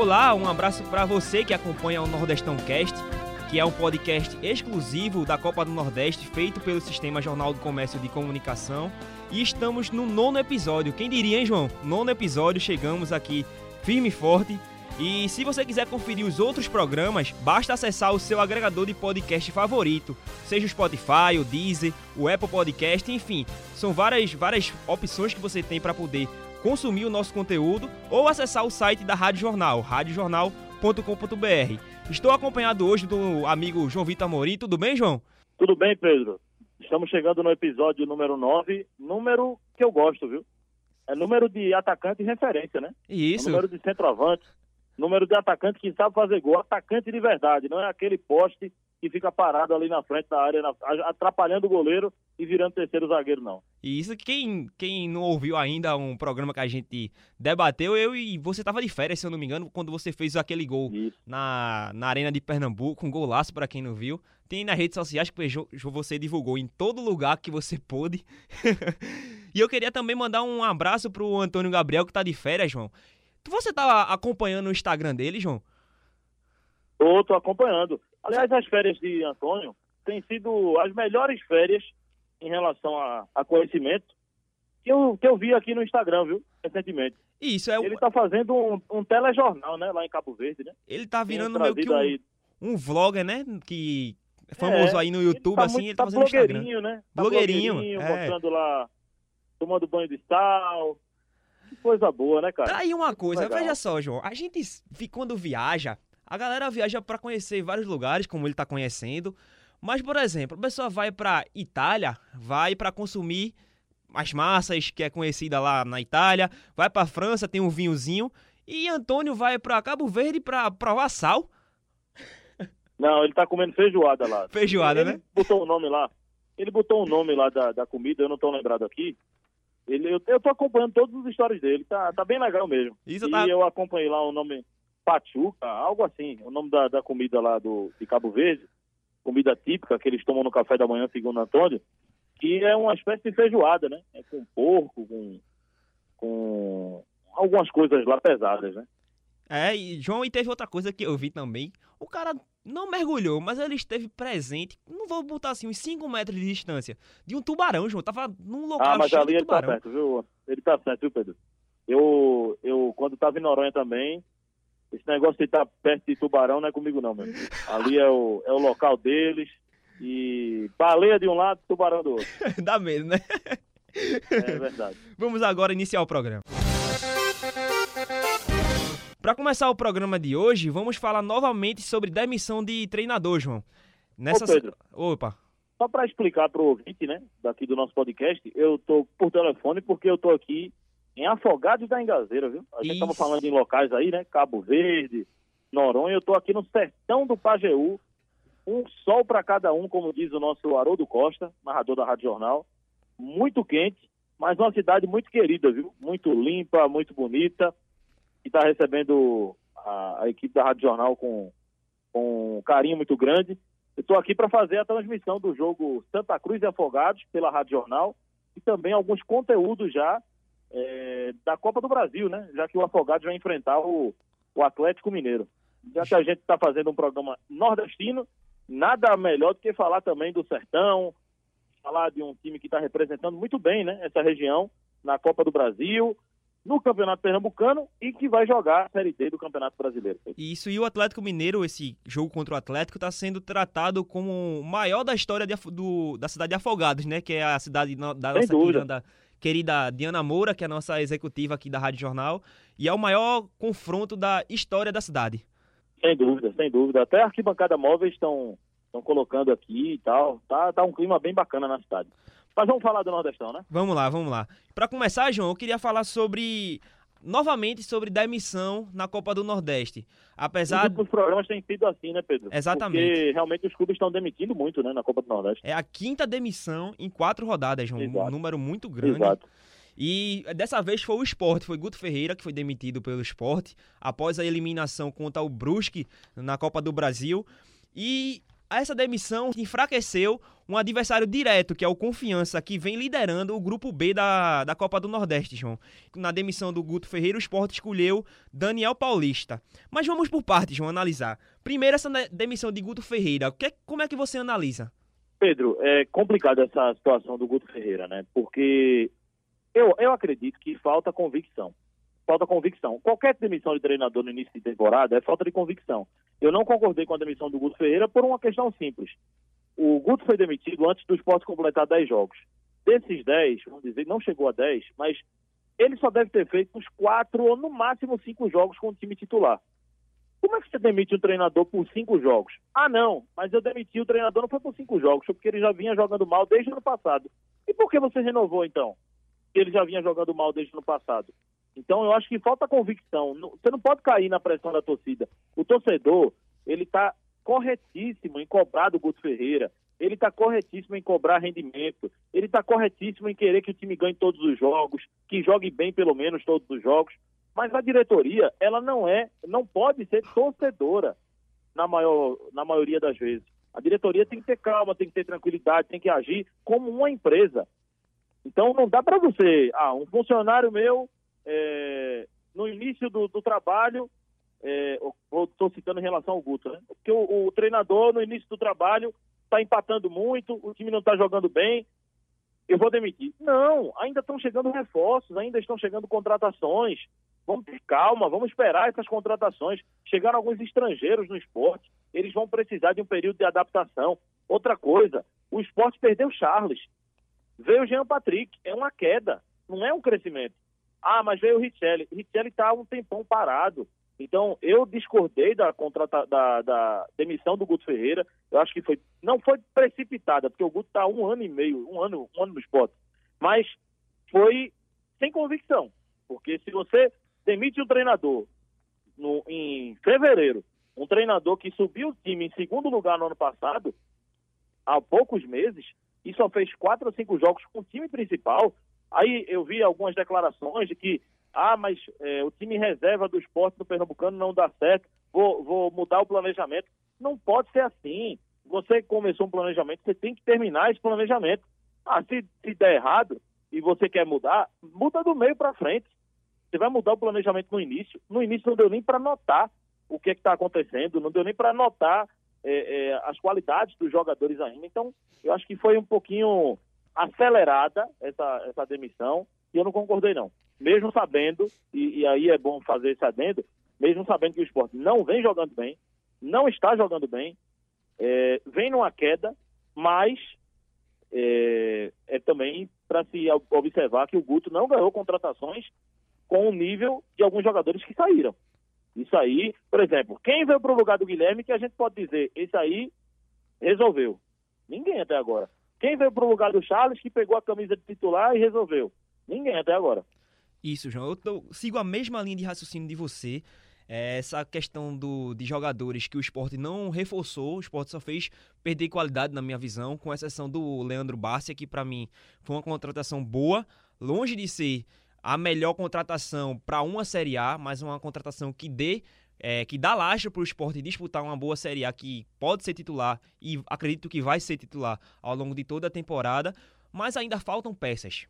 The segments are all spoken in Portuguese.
Olá, um abraço para você que acompanha o Nordestão Cast, que é um podcast exclusivo da Copa do Nordeste feito pelo Sistema Jornal do Comércio de Comunicação. E estamos no nono episódio. Quem diria, hein, João? Nono episódio, chegamos aqui firme e forte. E se você quiser conferir os outros programas, basta acessar o seu agregador de podcast favorito, seja o Spotify, o Deezer, o Apple Podcast, enfim, são várias, várias opções que você tem para poder consumir o nosso conteúdo ou acessar o site da Rádio Jornal, radiojornal.com.br. Estou acompanhado hoje do amigo João Vitor Amorim. Tudo bem, João? Tudo bem, Pedro. Estamos chegando no episódio número 9, número que eu gosto, viu? É número de atacante e referência, né? Isso. É número de centroavante, número de atacante que sabe fazer gol, atacante de verdade, não é aquele poste que fica parado ali na frente da área, atrapalhando o goleiro e virando terceiro zagueiro, não. E isso, quem, quem não ouviu ainda um programa que a gente debateu, eu e você estava de férias, se eu não me engano, quando você fez aquele gol na, na Arena de Pernambuco, um golaço para quem não viu. Tem nas redes sociais que você divulgou em todo lugar que você pôde. e eu queria também mandar um abraço pro Antônio Gabriel, que tá de férias, João. Você tá acompanhando o Instagram dele, João? Tô, tô acompanhando. Aliás, as férias de Antônio têm sido as melhores férias em relação a, a conhecimento que eu, que eu vi aqui no Instagram, viu? Recentemente. Isso, é Ele está fazendo um, um, telejornal, né? Lá em Cabo Verde, né? Ele está virando meio que um, aí... um vlogger, né? Que é famoso é, aí no YouTube, ele tá assim, muito, ele tá, tá fazendo blogueirinho, né? Tá blogueirinho, blogueirinho é. mostrando lá, tomando banho de sal. Que coisa boa, né, cara? Tá aí uma coisa, veja só, João. A gente, quando viaja, a galera viaja para conhecer vários lugares, como ele está conhecendo. Mas, por exemplo, a pessoa vai para Itália, vai para consumir as massas, que é conhecida lá na Itália, vai para França, tem um vinhozinho, e Antônio vai para Cabo Verde para provar sal. Não, ele tá comendo feijoada lá. Feijoada, ele né? botou o um nome lá. Ele botou o um nome lá da, da comida, eu não tô lembrado aqui. Ele, eu, eu tô acompanhando todas as histórias dele, tá, tá bem legal mesmo. Isso e tá... eu acompanhei lá o nome, pachuca, algo assim, o nome da, da comida lá do, de Cabo Verde, comida típica que eles tomam no café da manhã, segundo Antônio, que é uma espécie de feijoada, né? É com porco, com, com algumas coisas lá pesadas, né? É, e João, e teve outra coisa que eu vi também. O cara não mergulhou, mas ele esteve presente, não vou botar assim, uns 5 metros de distância, de um tubarão, João. Tava num local Ah, mas ali ele tá tubarão. certo, viu? Ele tá certo, viu, Pedro? Eu, eu quando tava em Noronha também, esse negócio de estar perto de tubarão não é comigo não, meu. Ali é o, é o local deles. E baleia de um lado, tubarão do outro. Dá medo, né? É verdade. Vamos agora iniciar o programa. Para começar o programa de hoje, vamos falar novamente sobre demissão de treinador, João. Nessa... Ô, Pedro. Opa. Só para explicar para o ouvinte, né, daqui do nosso podcast, eu tô por telefone porque eu tô aqui em Afogados da Engazeira, viu? A gente estava falando em locais aí, né? Cabo Verde, Noronha. Eu tô aqui no sertão do Pajeú. Um sol para cada um, como diz o nosso Haroldo Costa, narrador da Rádio Jornal. Muito quente, mas uma cidade muito querida, viu? Muito limpa, muito bonita. E está recebendo a, a, equipe da Rádio Jornal com, com um carinho muito grande. Eu estou aqui para fazer a transmissão do jogo Santa Cruz e Afogados pela Rádio Jornal e também alguns conteúdos já é, da Copa do Brasil, né? Já que o Afogados vai enfrentar o, o Atlético Mineiro. Já que a gente está fazendo um programa nordestino, nada melhor do que falar também do Sertão, falar de um time que está representando muito bem, né? Essa região na Copa do Brasil, no Campeonato Pernambucano e que vai jogar a Série D do Campeonato Brasileiro. Isso, e o Atlético Mineiro, esse jogo contra o Atlético, está sendo tratado como o maior da história de, do, da cidade de Afogados, né? Que é a cidade da Sem nossa dúvida. querida, querida Diana Moura, que é a nossa executiva aqui da Rádio Jornal, e é o maior confronto da história da cidade. Sem dúvida, sem dúvida. Até a arquibancada móveis estão estão colocando aqui e tal. Tá, tá um clima bem bacana na cidade. Mas vamos falar do Nordestão, né? Vamos lá, vamos lá. Para começar, João, eu queria falar sobre novamente sobre demissão na Copa do Nordeste. Apesar Os programas têm sido assim, né, Pedro? Exatamente. Porque realmente os clubes estão demitindo muito, né, na Copa do Nordeste. é a quinta demissão em quatro rodadas, João, um Exato. número muito grande. Exato. E dessa vez foi o Sport, foi Guto Ferreira que foi demitido pelo Sport após a eliminação contra o Brusque na Copa do Brasil. E essa demissão enfraqueceu um adversário direto, que é o Confiança, que vem liderando o grupo B da, da Copa do Nordeste, João. Na demissão do Guto Ferreira, o esporte escolheu Daniel Paulista. Mas vamos por partes, João, analisar. Primeiro, essa demissão de Guto Ferreira. Que, como é que você analisa? Pedro, é complicada essa situação do Guto Ferreira, né? Porque eu, eu acredito que falta convicção. Falta convicção. Qualquer demissão de treinador no início de temporada é falta de convicção. Eu não concordei com a demissão do Guto Ferreira por uma questão simples. O Guto foi demitido antes do esporte completar 10 jogos. Desses 10, vamos dizer, não chegou a 10, mas ele só deve ter feito uns 4 ou no máximo 5 jogos com o time titular. Como é que você demite um treinador por 5 jogos? Ah, não, mas eu demiti o treinador não foi por 5 jogos, foi porque ele já vinha jogando mal desde o ano passado. E por que você renovou então? Ele já vinha jogando mal desde o ano passado. Então eu acho que falta convicção. Você não pode cair na pressão da torcida. O torcedor, ele está corretíssimo em cobrar do Guto Ferreira, ele está corretíssimo em cobrar rendimento, ele está corretíssimo em querer que o time ganhe todos os jogos, que jogue bem pelo menos todos os jogos. Mas a diretoria, ela não é, não pode ser torcedora na, maior, na maioria das vezes. A diretoria tem que ter calma, tem que ter tranquilidade, tem que agir como uma empresa. Então não dá para você, ah, um funcionário meu, é, no início do, do trabalho, estou é, citando em relação ao Guto, né? Porque o, o treinador, no início do trabalho, está empatando muito, o time não está jogando bem, eu vou demitir. Não, ainda estão chegando reforços, ainda estão chegando contratações. Vamos ter calma, vamos esperar essas contratações. Chegaram alguns estrangeiros no esporte, eles vão precisar de um período de adaptação. Outra coisa, o esporte perdeu Charles. Veio o Jean Patrick, é uma queda, não é um crescimento. Ah, mas veio o Richelli. Richelli está um tempão parado. Então, eu discordei da, contrata, da, da, demissão do Guto Ferreira. Eu acho que foi não foi precipitada, porque o Guto está um ano e meio, um ano, um ano no esporte. Mas foi sem convicção. Porque se você demite um treinador no, em fevereiro, um treinador que subiu o time em segundo lugar no ano passado, há poucos meses, e só fez quatro ou cinco jogos com o time principal, aí eu vi algumas declarações de que ah, mas é, o time reserva do esporte do Pernambucano não dá certo, vou, vou mudar o planejamento. Não pode ser assim. Você começou um planejamento, você tem que terminar esse planejamento. Ah, se, se der errado e você quer mudar, muda do meio para frente. Você vai mudar o planejamento no início. No início não deu nem para notar o que é está acontecendo, não deu nem para notar é, é, as qualidades dos jogadores ainda. Então, eu acho que foi um pouquinho acelerada essa, essa demissão e eu não concordei não mesmo sabendo, e, e, aí é bom fazer esse adendo, mesmo sabendo que o esporte não vem jogando bem, não está jogando bem, é, vem numa queda, mas é, é também para se observar que o Guto não ganhou contratações com o nível de alguns jogadores que saíram. Isso aí, por exemplo, quem veio para o lugar do Guilherme que a gente pode dizer, esse aí resolveu? Ninguém até agora. Quem veio para o lugar do Charles que pegou a camisa de titular e resolveu? Ninguém até agora. Isso, João. Eu tô, sigo a mesma linha de raciocínio de você. É, essa questão do, de jogadores que o esporte não reforçou, o esporte só fez perder qualidade, na minha visão, com exceção do Leandro Bárcia, que para mim foi uma contratação boa, longe de ser a melhor contratação para uma Série A, mas uma contratação que dê é, que dá laje para o esporte disputar uma boa Série A, que pode ser titular e acredito que vai ser titular ao longo de toda a temporada, mas ainda faltam peças.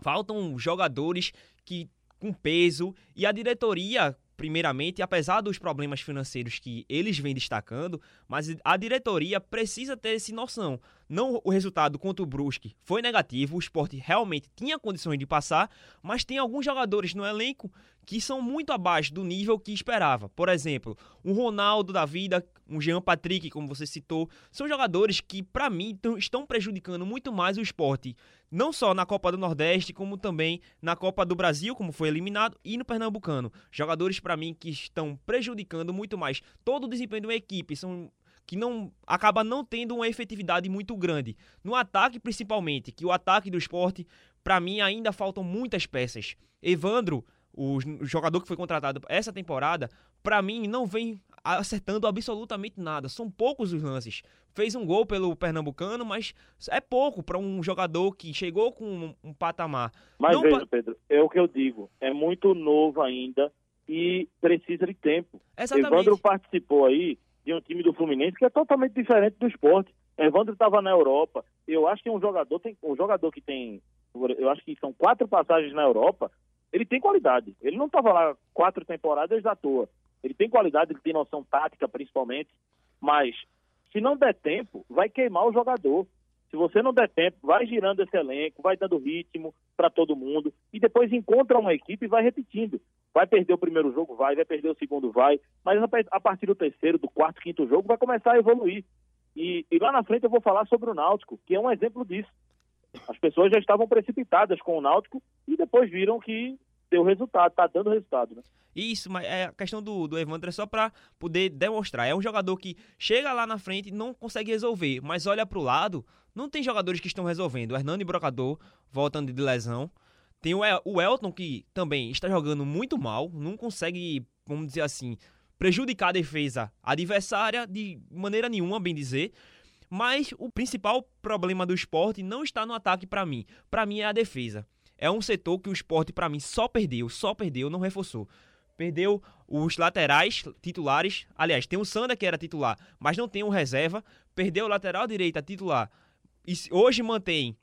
Faltam jogadores que com peso e a diretoria primeiramente, apesar dos problemas financeiros que eles vêm destacando, mas a diretoria precisa ter essa noção. Não o resultado contra o Brusque foi negativo, o esporte realmente tinha condições de passar, mas tem alguns jogadores no elenco que são muito abaixo do nível que esperava. Por exemplo, um Ronaldo da vida, um Jean Patrick, como você citou, são jogadores que, para mim, estão prejudicando muito mais o esporte, não só na Copa do Nordeste, como também na Copa do Brasil, como foi eliminado, e no Pernambucano. Jogadores, para mim, que estão prejudicando muito mais todo o desempenho de uma equipe, são que não acaba não tendo uma efetividade muito grande. No ataque, principalmente, que o ataque do esporte, para mim, ainda faltam muitas peças. Evandro o jogador que foi contratado essa temporada, para mim não vem acertando absolutamente nada. São poucos os lances. Fez um gol pelo Pernambucano, mas é pouco para um jogador que chegou com um, um patamar. Mas não veja, pa... Pedro, é o que eu digo. É muito novo ainda e precisa de tempo. Exatamente. Evandro participou aí de um time do Fluminense que é totalmente diferente do esporte. Evandro estava na Europa. Eu acho que um jogador tem um jogador que tem, eu acho que são quatro passagens na Europa. Ele tem qualidade. Ele não estava lá quatro temporadas à toa. Ele tem qualidade, ele tem noção tática principalmente. Mas se não der tempo, vai queimar o jogador. Se você não der tempo, vai girando esse elenco, vai dando ritmo para todo mundo e depois encontra uma equipe e vai repetindo. Vai perder o primeiro jogo, vai, vai perder o segundo, vai, mas a partir do terceiro, do quarto, quinto jogo vai começar a evoluir. E, e lá na frente eu vou falar sobre o Náutico, que é um exemplo disso. As pessoas já estavam precipitadas com o Náutico e depois viram que deu resultado, tá dando resultado, né? Isso, mas é a questão do, do Evandro é só para poder demonstrar. É um jogador que chega lá na frente e não consegue resolver, mas olha para o lado, não tem jogadores que estão resolvendo. O Hernani Brocador, voltando de lesão. Tem o, El o Elton, que também está jogando muito mal, não consegue, vamos dizer assim, prejudicar a defesa adversária de maneira nenhuma, bem dizer. Mas o principal problema do esporte não está no ataque para mim. Para mim é a defesa. É um setor que o esporte, para mim, só perdeu, só perdeu, não reforçou. Perdeu os laterais titulares. Aliás, tem o Sander que era titular, mas não tem um reserva. Perdeu o lateral direita titular. E hoje mantém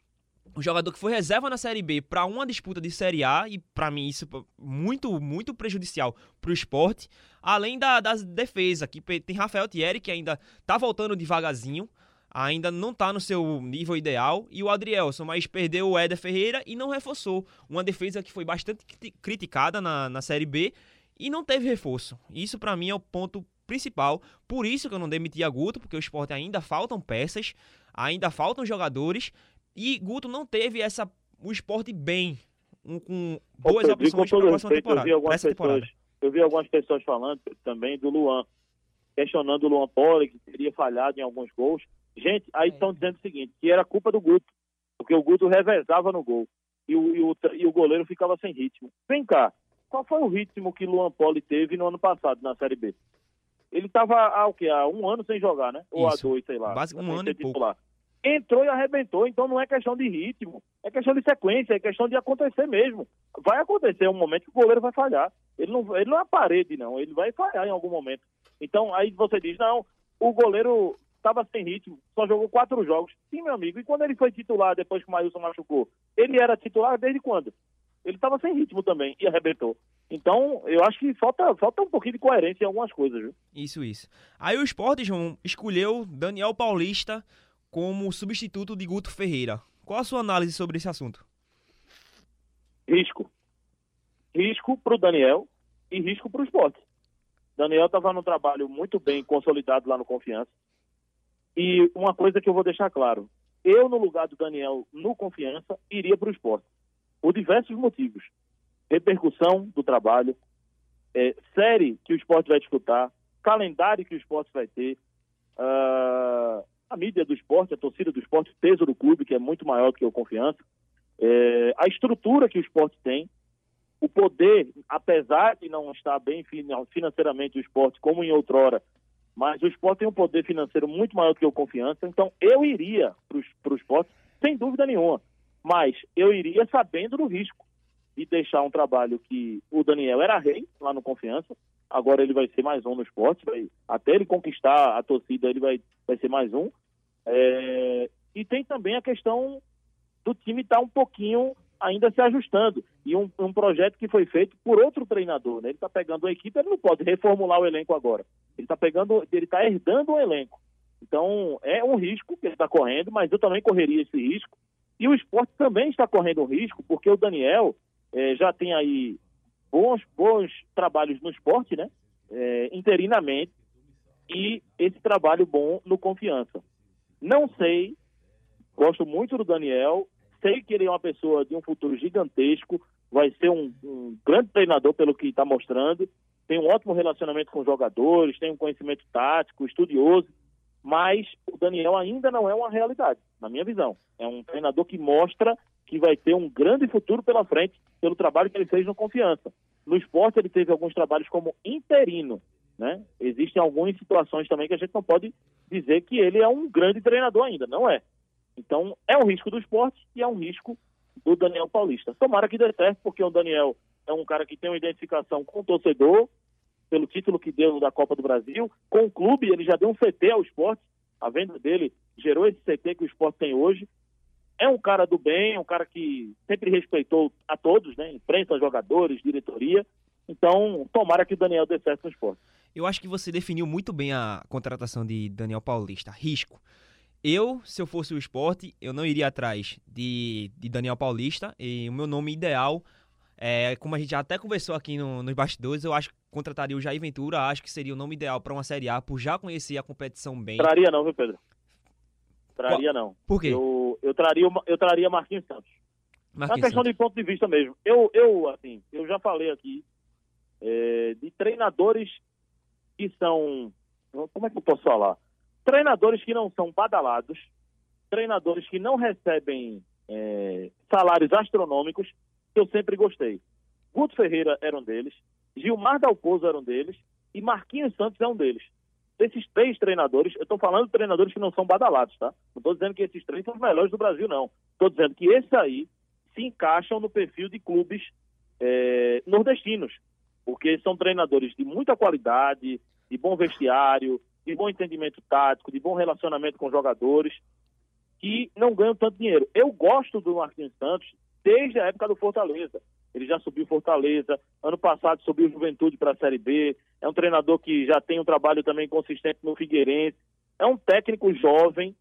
o jogador que foi reserva na Série B para uma disputa de Série A, e para mim isso é muito, muito prejudicial para o esporte. Além da, das defesas, que tem Rafael Thierry, que ainda tá voltando devagarzinho ainda não está no seu nível ideal. E o Adrielson, mas perdeu o Éder Ferreira e não reforçou. Uma defesa que foi bastante criticada na, na Série B e não teve reforço. Isso para mim é o ponto principal. Por isso que eu não demiti a Guto, porque o esporte ainda faltam peças, ainda faltam jogadores. E Guto não teve essa o esporte bem, um, com boas opções para a próxima temporada. Eu vi, algumas pessoas, eu vi algumas pessoas falando também do Luan, questionando o Luan Poli, que teria falhado em alguns gols. Gente, aí estão é. dizendo o seguinte, que era culpa do Guto, porque o Guto revezava no gol e o, e o, e o goleiro ficava sem ritmo. Vem cá, qual foi o ritmo que Luan Poli teve no ano passado na Série B? Ele estava há o quê? Há um ano sem jogar, né? Ou Isso. há dois, sei lá. Basicamente um ano e pouco. Entrou e arrebentou, então não é questão de ritmo, é questão de sequência, é questão de acontecer mesmo. Vai acontecer um momento que o goleiro vai falhar. Ele não, ele não é a parede, não, ele vai falhar em algum momento. Então aí você diz, não, o goleiro estava sem ritmo, só jogou quatro jogos. Sim, meu amigo. E quando ele foi titular depois que o Maílson machucou? Ele era titular desde quando? Ele estava sem ritmo também e arrebentou. Então, eu acho que falta, falta um pouquinho de coerência em algumas coisas, viu? Isso, isso. Aí o Sport, João, escolheu Daniel Paulista como substituto de Guto Ferreira. Qual a sua análise sobre esse assunto? Risco. Risco para o Daniel e risco para o esporte. Daniel estava num trabalho muito bem consolidado lá no Confiança. E uma coisa que eu vou deixar claro: eu, no lugar do Daniel, no confiança, iria para o esporte. Por diversos motivos. Repercussão do trabalho, é, série que o esporte vai disputar, calendário que o esporte vai ter, uh, a mídia do esporte, a torcida do esporte, o peso do clube, que é muito maior do que o confiança, é, a estrutura que o esporte tem, o poder, apesar de não estar bem financeiramente o esporte, como em outrora, mas o esporte tem um poder financeiro muito maior do que o confiança, então eu iria para o esporte, sem dúvida nenhuma. Mas eu iria sabendo do risco de deixar um trabalho que o Daniel era rei lá no Confiança, agora ele vai ser mais um no esporte, vai, até ele conquistar a torcida, ele vai, vai ser mais um. É, e tem também a questão do time estar tá um pouquinho ainda se ajustando. E um, um projeto que foi feito por outro treinador. Né? Ele está pegando a equipe, ele não pode reformular o elenco agora. Ele está pegando, ele está herdando o elenco. Então, é um risco que ele está correndo, mas eu também correria esse risco. E o esporte também está correndo um risco, porque o Daniel é, já tem aí bons, bons trabalhos no esporte, né? É, interinamente, e esse trabalho bom no confiança. Não sei, gosto muito do Daniel, sei que ele é uma pessoa de um futuro gigantesco, vai ser um, um grande treinador pelo que está mostrando, tem um ótimo relacionamento com os jogadores, tem um conhecimento tático, estudioso, mas o Daniel ainda não é uma realidade, na minha visão. É um treinador que mostra que vai ter um grande futuro pela frente pelo trabalho que ele fez no Confiança. No esporte ele teve alguns trabalhos como interino, né? Existem algumas situações também que a gente não pode dizer que ele é um grande treinador ainda, não é. Então, é um risco do esporte e é um risco do Daniel Paulista. Tomara que dê certo, porque o Daniel é um cara que tem uma identificação com o torcedor, pelo título que deu da Copa do Brasil. Com o clube, ele já deu um CT ao esporte. A venda dele gerou esse CT que o esporte tem hoje. É um cara do bem, é um cara que sempre respeitou a todos, né? Imprensa, jogadores, diretoria. Então, tomara que o Daniel dê certo no esporte. Eu acho que você definiu muito bem a contratação de Daniel Paulista. Risco. Eu, se eu fosse o esporte, eu não iria atrás de, de Daniel Paulista. E o meu nome ideal, é, como a gente já até conversou aqui no, nos bastidores, eu acho que contrataria o Jair Ventura. Acho que seria o nome ideal para uma Série A, por já conhecer a competição bem. Traria não, viu, Pedro? Traria Qual? não. Por quê? Eu, eu, traria, eu traria Marquinhos Santos. Marquinhos uma questão Santos. de ponto de vista mesmo. Eu, eu assim, eu já falei aqui é, de treinadores que são. Como é que eu posso falar? Treinadores que não são badalados, treinadores que não recebem é, salários astronômicos, que eu sempre gostei. Guto Ferreira era um deles, Gilmar Dalpozo era um deles e Marquinhos Santos é um deles. Desses três treinadores, eu estou falando de treinadores que não são badalados, tá? Não estou dizendo que esses três são os melhores do Brasil, não. Estou dizendo que esses aí se encaixam no perfil de clubes é, nordestinos, porque são treinadores de muita qualidade, de bom vestiário, de bom entendimento tático, de bom relacionamento com jogadores, que não ganham tanto dinheiro. Eu gosto do Marquinhos Santos desde a época do Fortaleza. Ele já subiu Fortaleza, ano passado subiu Juventude para a Série B. É um treinador que já tem um trabalho também consistente no Figueirense. É um técnico jovem.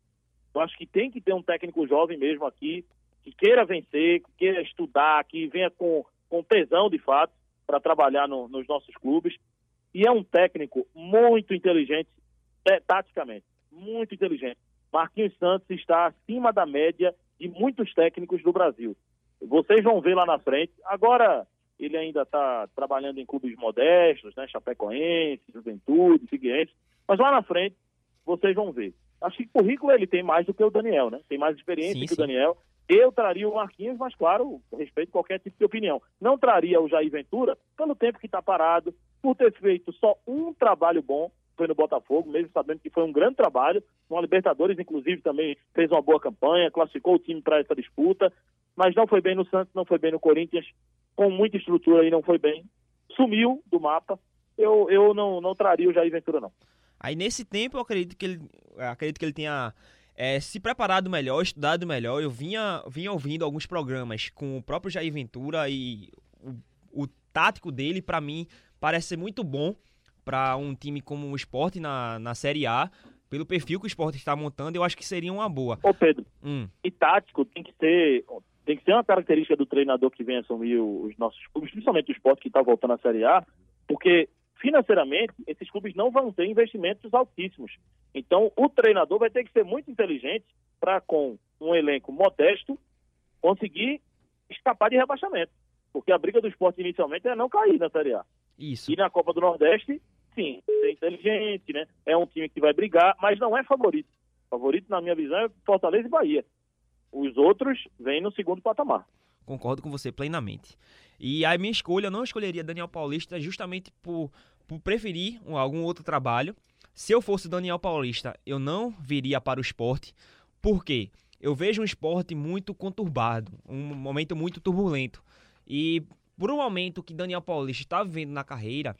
Eu acho que tem que ter um técnico jovem mesmo aqui, que queira vencer, que queira estudar, que venha com, com tesão de fato para trabalhar no, nos nossos clubes. E é um técnico muito inteligente, taticamente, muito inteligente. Marquinhos Santos está acima da média de muitos técnicos do Brasil. Vocês vão ver lá na frente. Agora, ele ainda está trabalhando em clubes modestos, né? Chapecoense, Juventude, Figueirense. Mas lá na frente, vocês vão ver. Acho que currículo ele tem mais do que o Daniel, né? Tem mais experiência Sim, que sim. o Daniel. Eu traria o Marquinhos, mas claro, respeito qualquer tipo de opinião. Não traria o Jair Ventura pelo tempo que está parado, por ter feito só um trabalho bom, foi no Botafogo, mesmo sabendo que foi um grande trabalho. No Libertadores, inclusive, também fez uma boa campanha, classificou o time para essa disputa, mas não foi bem no Santos, não foi bem no Corinthians, com muita estrutura e não foi bem. Sumiu do mapa. Eu, eu não, não traria o Jair Ventura, não. Aí nesse tempo eu acredito que ele, acredito que ele tenha é, se preparado melhor, estudado melhor. Eu vinha, vinha ouvindo alguns programas com o próprio Jair Ventura e o, o tático dele, para mim, parece ser muito bom para um time como o Sport na, na Série A. Pelo perfil que o Sport está montando, eu acho que seria uma boa. Ô Pedro, Hum, e tático tem que ser tem que ser uma característica do treinador que vem assumir os nossos clubes, principalmente o esporte que está voltando à Série A, porque financeiramente esses clubes não vão ter investimentos altíssimos. Então o treinador vai ter que ser muito inteligente para com um elenco modesto conseguir escapar de rebaixamento, porque a briga do esporte inicialmente é não cair na Série A. isso. E na Copa do Nordeste, sim, ser inteligente, né? É um time que vai brigar, mas não é favorito. Favorito, na minha visão, é Fortaleza e Bahia. Os outros vêm no segundo patamar. Concordo com você plenamente. E a minha escolha, eu não escolheria Daniel Paulista justamente por, por preferir um- algum outro trabalho. Se eu fosse Daniel Paulista, eu não viria para o esporte. Por quê? Eu vejo um esporte muito conturbado, um momento muito turbulento. E por um momento que Daniel Paulista está vivendo na carreira,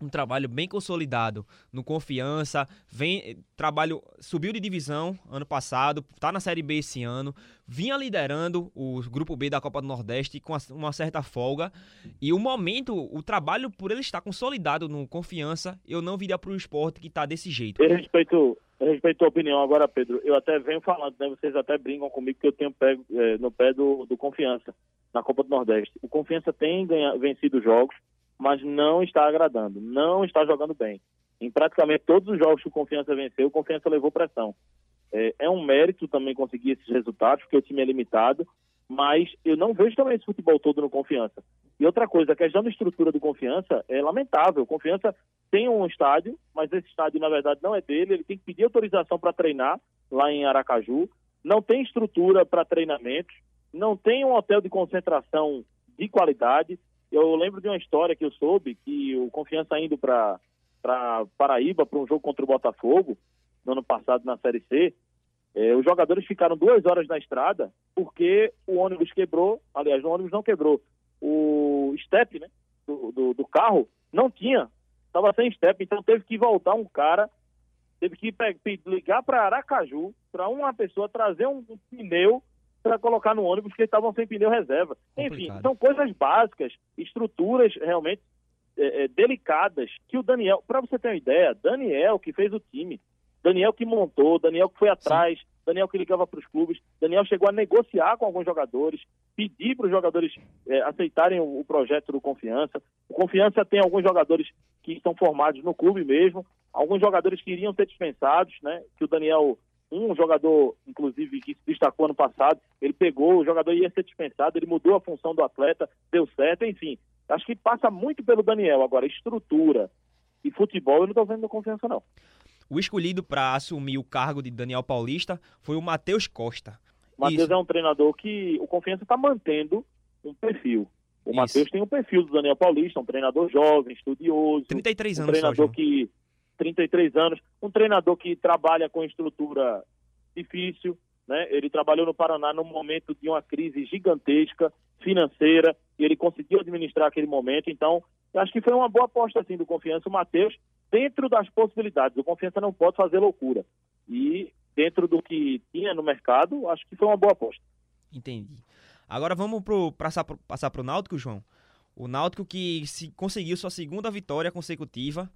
um trabalho bem consolidado no Confiança, vem eh, trabalho subiu de divisão ano passado, tá na Série B esse ano, vinha liderando o grupo B da Copa do Nordeste com uma certa folga e o momento, o trabalho por ele estar consolidado no Confiança, eu não viria para o esporte que tá desse jeito. Eu respeito, eu respeito a opinião agora, Pedro. Eu até venho falando, né? Vocês até brincam comigo que eu tenho pé, eh, no pé do, do Confiança na Copa do Nordeste. O Confiança tem ganha, vencido jogos, mas não está agradando, não está jogando bem. Em praticamente todos os jogos que o Confiança venceu, o Confiança levou pressão. É, é um mérito também conseguir esses resultados, porque o time é limitado, mas eu não vejo também esse futebol todo no Confiança. E outra coisa, a questão da estrutura do Confiança é lamentável. Confiança tem um estádio, mas esse estádio, na verdade, não é dele. Ele tem que pedir autorização para treinar lá em Aracaju. Não tem estrutura para treinamentos. Não tem um hotel de concentração de qualidade. Eu lembro de uma história que eu soube que o Confiança indo para Paraíba para um jogo contra o Botafogo, no ano passado na Série C, eh, os jogadores ficaram duas horas na estrada porque o ônibus quebrou. Aliás, o ônibus não quebrou. O step né, do, do, do carro não tinha estava sem step, então teve que voltar um cara, teve que ligar para Aracaju, para uma pessoa trazer um pneu para colocar no ônibus, porque estavam sem pneu reserva. Complicado. Enfim, são coisas básicas, estruturas realmente é, é, delicadas, que o Daniel, para você ter uma ideia, Daniel que fez o time, Daniel que montou, Daniel que foi atrás, Sim. Daniel que ligava para os clubes, Daniel chegou a negociar com alguns jogadores, pedir para os jogadores é, aceitarem o, o, projeto do Confiança. O Confiança tem alguns jogadores que estão formados no clube mesmo, alguns jogadores que iriam ser dispensados, né? Que o Daniel, um jogador, inclusive, que se destacou ano passado, ele pegou, o jogador ia ser dispensado, ele mudou a função do atleta, deu certo, enfim. Acho que passa muito pelo Daniel. Agora, estrutura e futebol, eu não estou vendo no Confiança, não. O escolhido para assumir o cargo de Daniel Paulista foi o Matheus Costa. O Matheus é um treinador que o Confiança está mantendo um perfil. O Matheus tem um perfil do Daniel Paulista, um treinador jovem, estudioso. 33 anos. Um treinador só, que. 33 anos. Um treinador que trabalha com estrutura difícil. Né? Ele trabalhou no Paraná num momento de uma crise gigantesca financeira e ele conseguiu administrar aquele momento. Então, acho que foi uma boa aposta assim do Confiança. O Matheus dentro das possibilidades. O Confiança não pode fazer loucura. E dentro do que tinha no mercado, acho que foi uma boa aposta. Entendi. Agora vamos pro, passar para o Náutico, João. O Náutico que se, conseguiu sua segunda vitória consecutiva,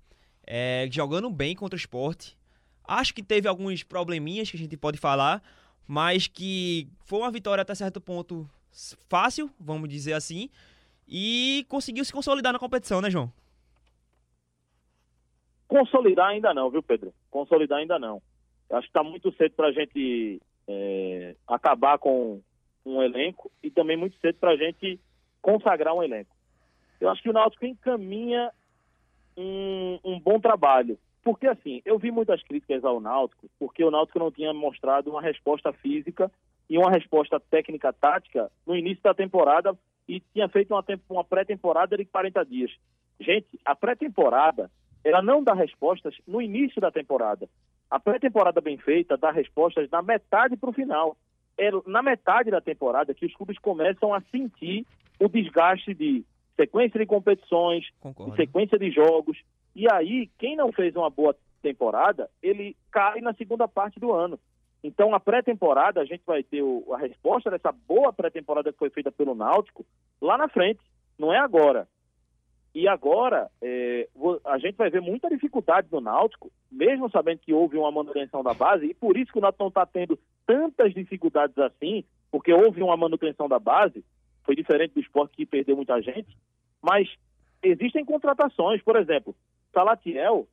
é, jogando bem contra o esporte. Acho que teve alguns probleminhas que a gente pode falar, mas que foi uma vitória até certo ponto fácil, vamos dizer assim, e conseguiu se consolidar na competição, né, João? Consolidar ainda não, viu, Pedro? Consolidar ainda não. Acho que está muito cedo para a gente é, acabar com um elenco e também muito cedo para a gente consagrar um elenco. Eu acho que o Náutico encaminha um, um bom trabalho. Porque, assim, eu vi muitas críticas ao Náutico, porque o Náutico não tinha mostrado uma resposta física e uma resposta técnica-tática no início da temporada e tinha feito uma, uma pré-temporada de 40 dias. Gente, a pré-temporada ela não dá respostas no início da temporada. A pré-temporada bem feita dá respostas na metade para o final. É na metade da temporada que os clubes começam a sentir o desgaste de sequência de competições, de sequência de jogos. E aí, quem não fez uma boa temporada, ele cai na segunda parte do ano. Então, a pré-temporada, a gente vai ter o, a resposta dessa boa pré-temporada que foi feita pelo Náutico lá na frente, não é agora. E agora, é, a gente vai ver muita dificuldade no Náutico, mesmo sabendo que houve uma manutenção da base, e por isso que o Náutico não está tendo tantas dificuldades assim, porque houve uma manutenção da base, foi diferente do esporte que perdeu muita gente, mas existem contratações, por exemplo, Salatiel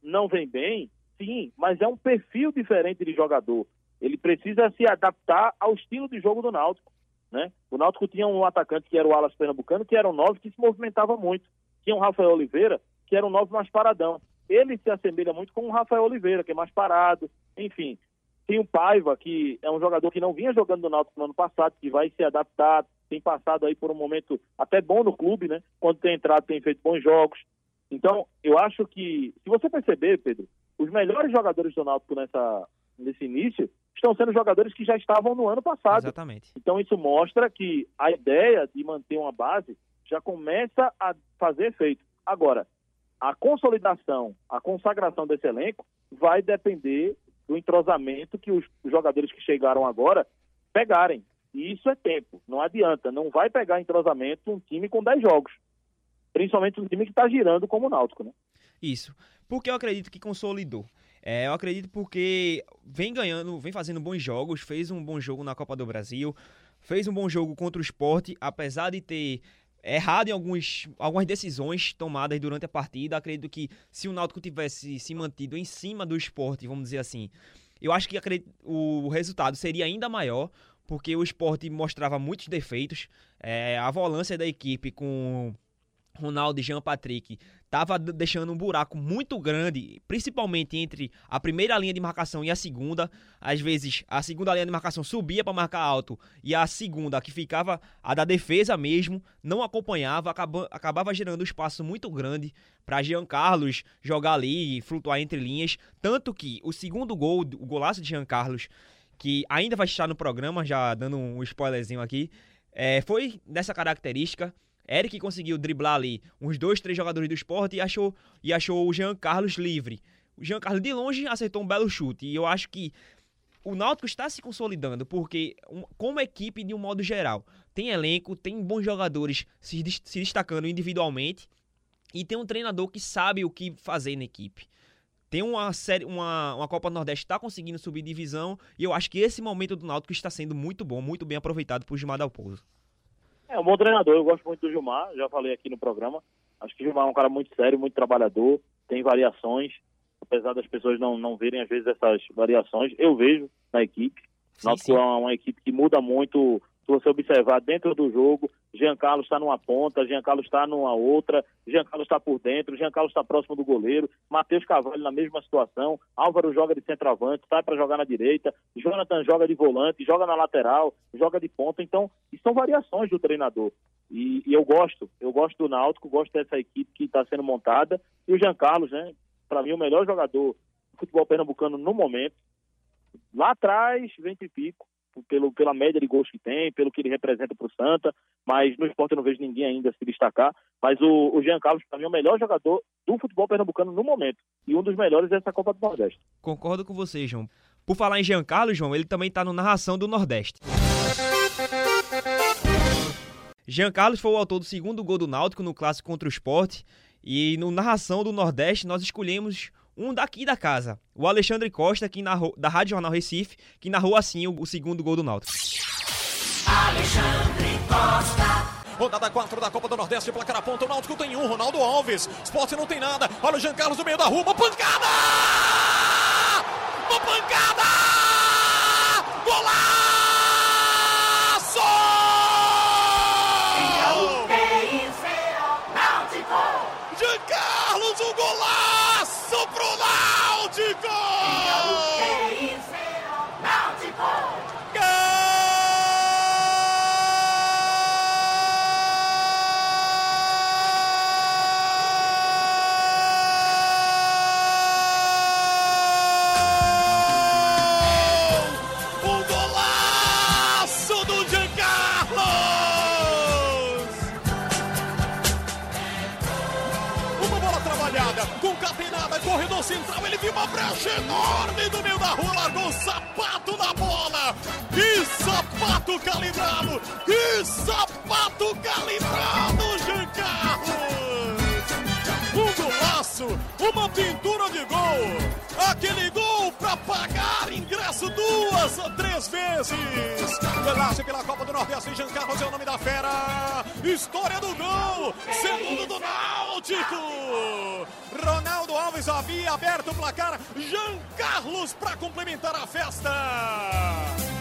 não vem bem, sim, mas é um perfil diferente de jogador. Ele precisa se adaptar ao estilo de jogo do Náutico. Né? O Náutico tinha um atacante que era o Alas Pernambucano, que era um nove que se movimentava muito. Tinha o Rafael Oliveira, que era um nove mais paradão. Ele se assemelha muito com o Rafael Oliveira, que é mais parado. Enfim, tem o Paiva, que é um jogador que não vinha jogando no Náutico no ano passado, que vai se adaptar, tem passado aí por um momento até bom no clube, né? Quando tem entrado, tem feito bons jogos. Então, eu acho que, se você perceber, Pedro, os melhores jogadores do Náutico nessa, nesse início estão sendo jogadores que já estavam no ano passado. Exatamente. Então isso mostra que a ideia de manter uma base já começa a fazer efeito. Agora, a consolidação, a consagração desse elenco vai depender do entrosamento que os jogadores que chegaram agora pegarem. E isso é tempo, não adianta. Não vai pegar entrosamento um time com 10 jogos. Principalmente um time que está girando como o Náutico, né? Isso. Porque eu acredito que consolidou. É, eu acredito porque vem ganhando, vem fazendo bons jogos, fez um bom jogo na Copa do Brasil, fez um bom jogo contra o esporte, apesar de ter errado em alguns, algumas decisões tomadas durante a partida. Acredito que se o Náutico tivesse se mantido em cima do esporte, vamos dizer assim, eu acho que acredito, o resultado seria ainda maior, porque o esporte mostrava muitos defeitos. É, a volância da equipe com Ronaldo e Jean Patrick estava deixando um buraco muito grande, principalmente entre a primeira linha de marcação e a segunda. Às vezes, a segunda linha de marcação subia para marcar alto e a segunda, que ficava a da defesa mesmo, não acompanhava, acabava, acabava gerando um espaço muito grande para Jean Carlos jogar ali e flutuar entre linhas. Tanto que o segundo gol, o golaço de Jean Carlos, que ainda vai estar no programa, já dando um spoilerzinho aqui, é, foi dessa característica Eric conseguiu driblar ali uns dois, três jogadores do esporte e achou, e achou o Jean Carlos livre. O Jean Carlos de longe acertou um belo chute. E eu acho que o Náutico está se consolidando, porque, como equipe, de um modo geral, tem elenco, tem bons jogadores se, se destacando individualmente e tem um treinador que sabe o que fazer na equipe. Tem uma série, uma, uma Copa do Nordeste está conseguindo subir divisão e eu acho que esse momento do Náutico está sendo muito bom, muito bem aproveitado por Gilmar Dalpozo. É um bom treinador, eu gosto muito do Gilmar, já falei aqui no programa. Acho que o Gilmar é um cara muito sério, muito trabalhador, tem variações, apesar das pessoas não, não verem às vezes essas variações, eu vejo na equipe. Sim, Náutico sim. é uma equipe que muda muito se você observar dentro do jogo, Jean Carlos está numa ponta, Jean Carlos está numa outra, Jean Carlos está por dentro, Jean Carlos está próximo do goleiro, Matheus Cavalho na mesma situação, Álvaro joga de centroavante, sai para jogar na direita, Jonathan joga de volante, joga na lateral, joga de ponta. Então, são variações do treinador. E, e eu gosto, eu gosto do Náutico, gosto dessa equipe que está sendo montada. E o Jean Carlos, né? Para mim, o melhor jogador do futebol pernambucano no momento. Lá atrás, vento e pico pelo, pela média de gols que tem, pelo que ele representa para o Santa, mas no esporte eu não vejo ninguém ainda se destacar. Mas o, o Jean Carlos, para mim, é o melhor jogador do futebol pernambucano no momento e um dos melhores dessa Copa do Nordeste. Concordo com você, João. Por falar em Jean Carlos, João, ele também está no Narração do Nordeste. Jean Carlos foi o autor do segundo gol do Náutico no clássico contra o Esporte. E no Narração do Nordeste nós escolhemos um daqui da casa, o Alexandre Costa, que narrou, da Rádio Jornal Recife, que narrou assim o, o segundo gol do Náutico. Alexandre Costa. Rodada 4 da Copa do Nordeste, placar aponta, o Náutico tem um, Ronaldo Alves, Sport não tem nada, olha o Jean Carlos no meio da rua, uma pancada! Uma pancada! Golaço! Corredor central, ele viu uma brecha enorme do meio da rua, largou o sapato na bola. Que sapato calibrado! Que sapato calibrado, Jean Carlos! Um uma pintura de gol. Aquele gol pra pagar ingresso duas ou três vezes. Pedaço pela Copa do Nordeste, Jean Carlos é o nome da fera. História do gol, segundo do Náutico. Ronaldo Alves havia aberto o placar. Jean Carlos para complementar a festa.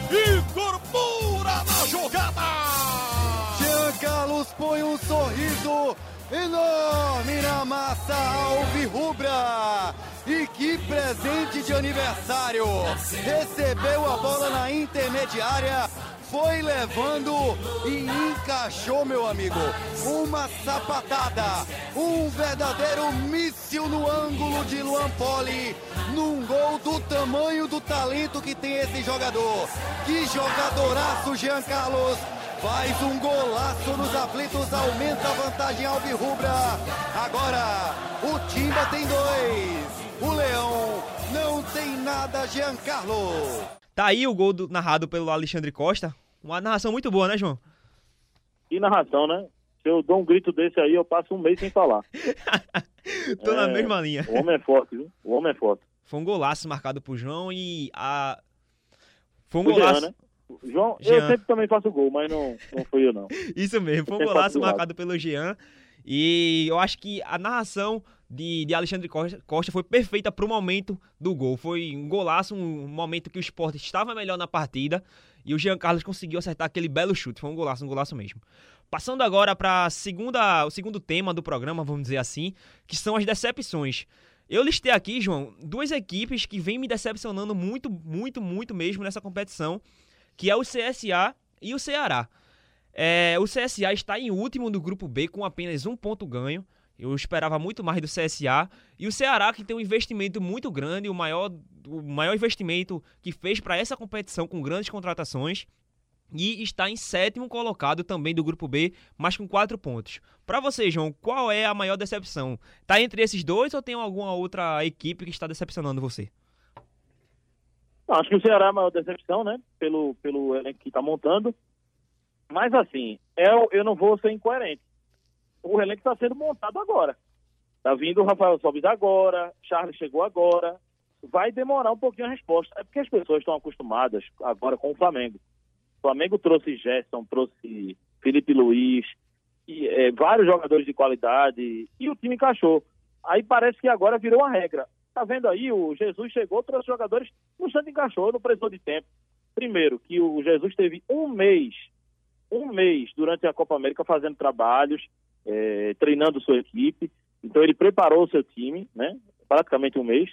Incorpora na jogada. Jean Carlos põe um sorriso enorme na massa alvirrubra. E que presente de aniversário! Recebeu a bola na intermediária, foi levando e encaixou, meu amigo. Uma sapatada, um verdadeiro míssil no ângulo de Luan Poli, num gol do tamanho do talento que tem esse jogador. Que jogadoraço, Jean Carlos! Faz um golaço nos aflitos, aumenta a vantagem alvirrubra. Agora, o Timba tem dois. O Leão não tem nada, Giancarlo. Tá aí o gol do, narrado pelo Alexandre Costa. Uma narração muito boa, né, João? Que narração, né? Se eu dou um grito desse aí, eu passo um mês sem falar. Tô é, na mesma linha. O homem é forte, viu? O homem é forte. Foi um golaço marcado pro João e a. Foi um o golaço. Né? João, Jean. eu sempre também faço gol, mas não, não fui eu, não. Isso mesmo, foi um golaço marcado pelo Jean. E eu acho que a narração de, de Alexandre Costa, Costa foi perfeita para o momento do gol. Foi um golaço, um momento que o esporte estava melhor na partida e o Jean Carlos conseguiu acertar aquele belo chute. Foi um golaço, um golaço mesmo. Passando agora para segunda, o segundo tema do programa, vamos dizer assim, que são as decepções. Eu listei aqui, João, duas equipes que vêm me decepcionando muito, muito, muito mesmo nessa competição, que é o CSA e o Ceará. É, o CSA está em último no grupo B com apenas um ponto ganho. Eu esperava muito mais do CSA. E o Ceará, que tem um investimento muito grande, o maior, o maior investimento que fez para essa competição com grandes contratações. e está em sétimo colocado também do grupo B, mas com quatro pontos. Para você, João, qual é a maior decepção? Tá entre esses dois ou tem alguma outra equipe que está decepcionando você? Acho que o Ceará é a maior decepção, né? Pelo, pelo elenco que está montando. Mas assim, eu, eu não vou ser incoerente. O elenco está sendo montado agora. Tá vindo o Rafael Sobis agora, Charles chegou agora. Vai demorar um pouquinho a resposta. É porque as pessoas estão acostumadas agora com o Flamengo. O Flamengo trouxe Gerson, trouxe Felipe Luiz, e, é, vários jogadores de qualidade, e o time encaixou. Aí parece que agora virou uma regra. Tá vendo aí, o Jesus chegou, trouxe jogadores, no Santos encaixou, não precisou de tempo. Primeiro, que o Jesus teve um mês, um mês durante a Copa América fazendo trabalhos, é, treinando sua equipe. Então ele preparou o seu time, né? Praticamente um mês.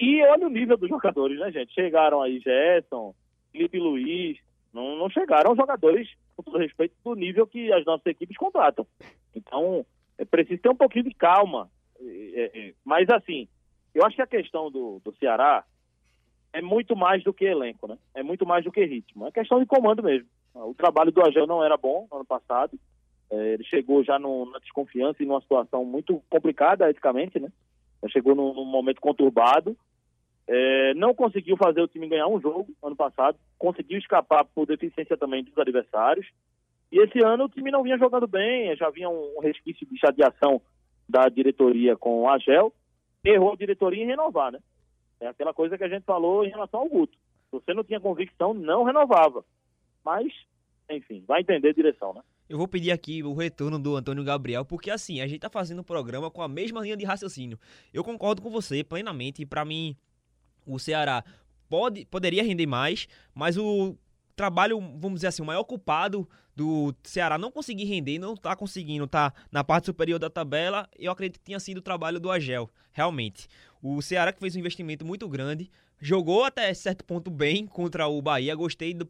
E olha o nível dos jogadores, né, gente? Chegaram aí Gerson, Felipe Luiz, não, não chegaram jogadores, com todo respeito, do nível que as nossas equipes contratam. Então, é preciso ter um pouquinho de calma. É, é, mas, assim, eu acho que a questão do, do Ceará é muito mais do que elenco, né? É muito mais do que ritmo. É questão de comando mesmo. O trabalho do Agel não era bom no ano passado. É, ele chegou já na desconfiança e numa situação muito complicada, eticamente, né? Chegou num, num momento conturbado é, não conseguiu fazer o time ganhar um jogo ano passado, conseguiu escapar por deficiência também dos adversários. E esse ano o time não vinha jogando bem, já vinha um resquício de chateação da diretoria com o Agel. Errou a diretoria em renovar, né? É aquela coisa que a gente falou em relação ao Guto. Se você não tinha convicção, não renovava. Mas, enfim, vai entender a direção, né? Eu vou pedir aqui o retorno do Antônio Gabriel, porque assim, a gente tá fazendo o um programa com a mesma linha de raciocínio. Eu concordo com você plenamente, e para mim o Ceará pode, poderia render mais, mas o trabalho, vamos dizer assim, o maior culpado do Ceará não conseguir render, não tá conseguindo tá na parte superior da tabela, eu acredito que tinha sido o trabalho do Agel, realmente. O Ceará que fez um investimento muito grande, jogou até certo ponto bem contra o Bahia, gostei do,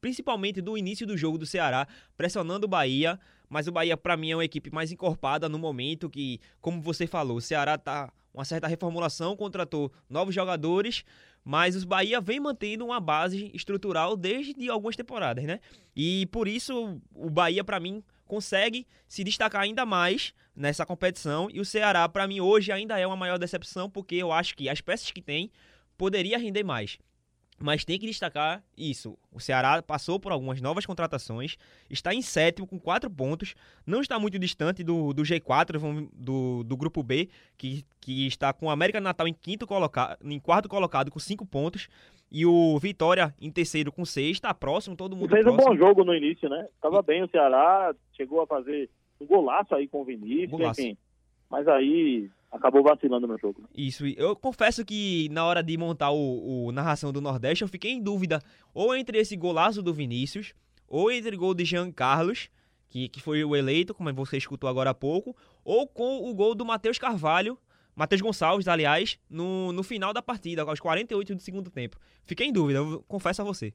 principalmente do início do jogo do Ceará, pressionando o Bahia, mas o Bahia para mim é uma equipe mais encorpada no momento que, como você falou, o Ceará tá uma certa reformulação, contratou novos jogadores, mas os Bahia vem mantendo uma base estrutural desde algumas temporadas, né? E por isso o Bahia para mim consegue se destacar ainda mais nessa competição e o Ceará para mim hoje ainda é uma maior decepção porque eu acho que as peças que tem poderia render mais. Mas tem que destacar isso. O Ceará passou por algumas novas contratações, está em sétimo com quatro pontos, não está muito distante do, do G4, do, do grupo B, que, que está com o América Natal em, quinto coloca, em quarto colocado com cinco pontos. E o Vitória em terceiro com seis, está próximo, todo mundo Fez próximo. um bom jogo no início, né? Tava bem o Ceará, chegou a fazer um golaço aí com o Vinícius, golaço. enfim. Mas aí acabou vacilando no jogo. Isso, eu confesso que na hora de montar o, o, narração do Nordeste, eu fiquei em dúvida ou entre esse golaço do Vinícius, ou entre o gol de Jean Carlos, que, que foi o eleito, como você escutou agora há pouco, ou com o gol do Matheus Carvalho, Matheus Gonçalves, aliás, no, no final da partida, aos 48 do segundo tempo. Fiquei em dúvida, eu confesso a você.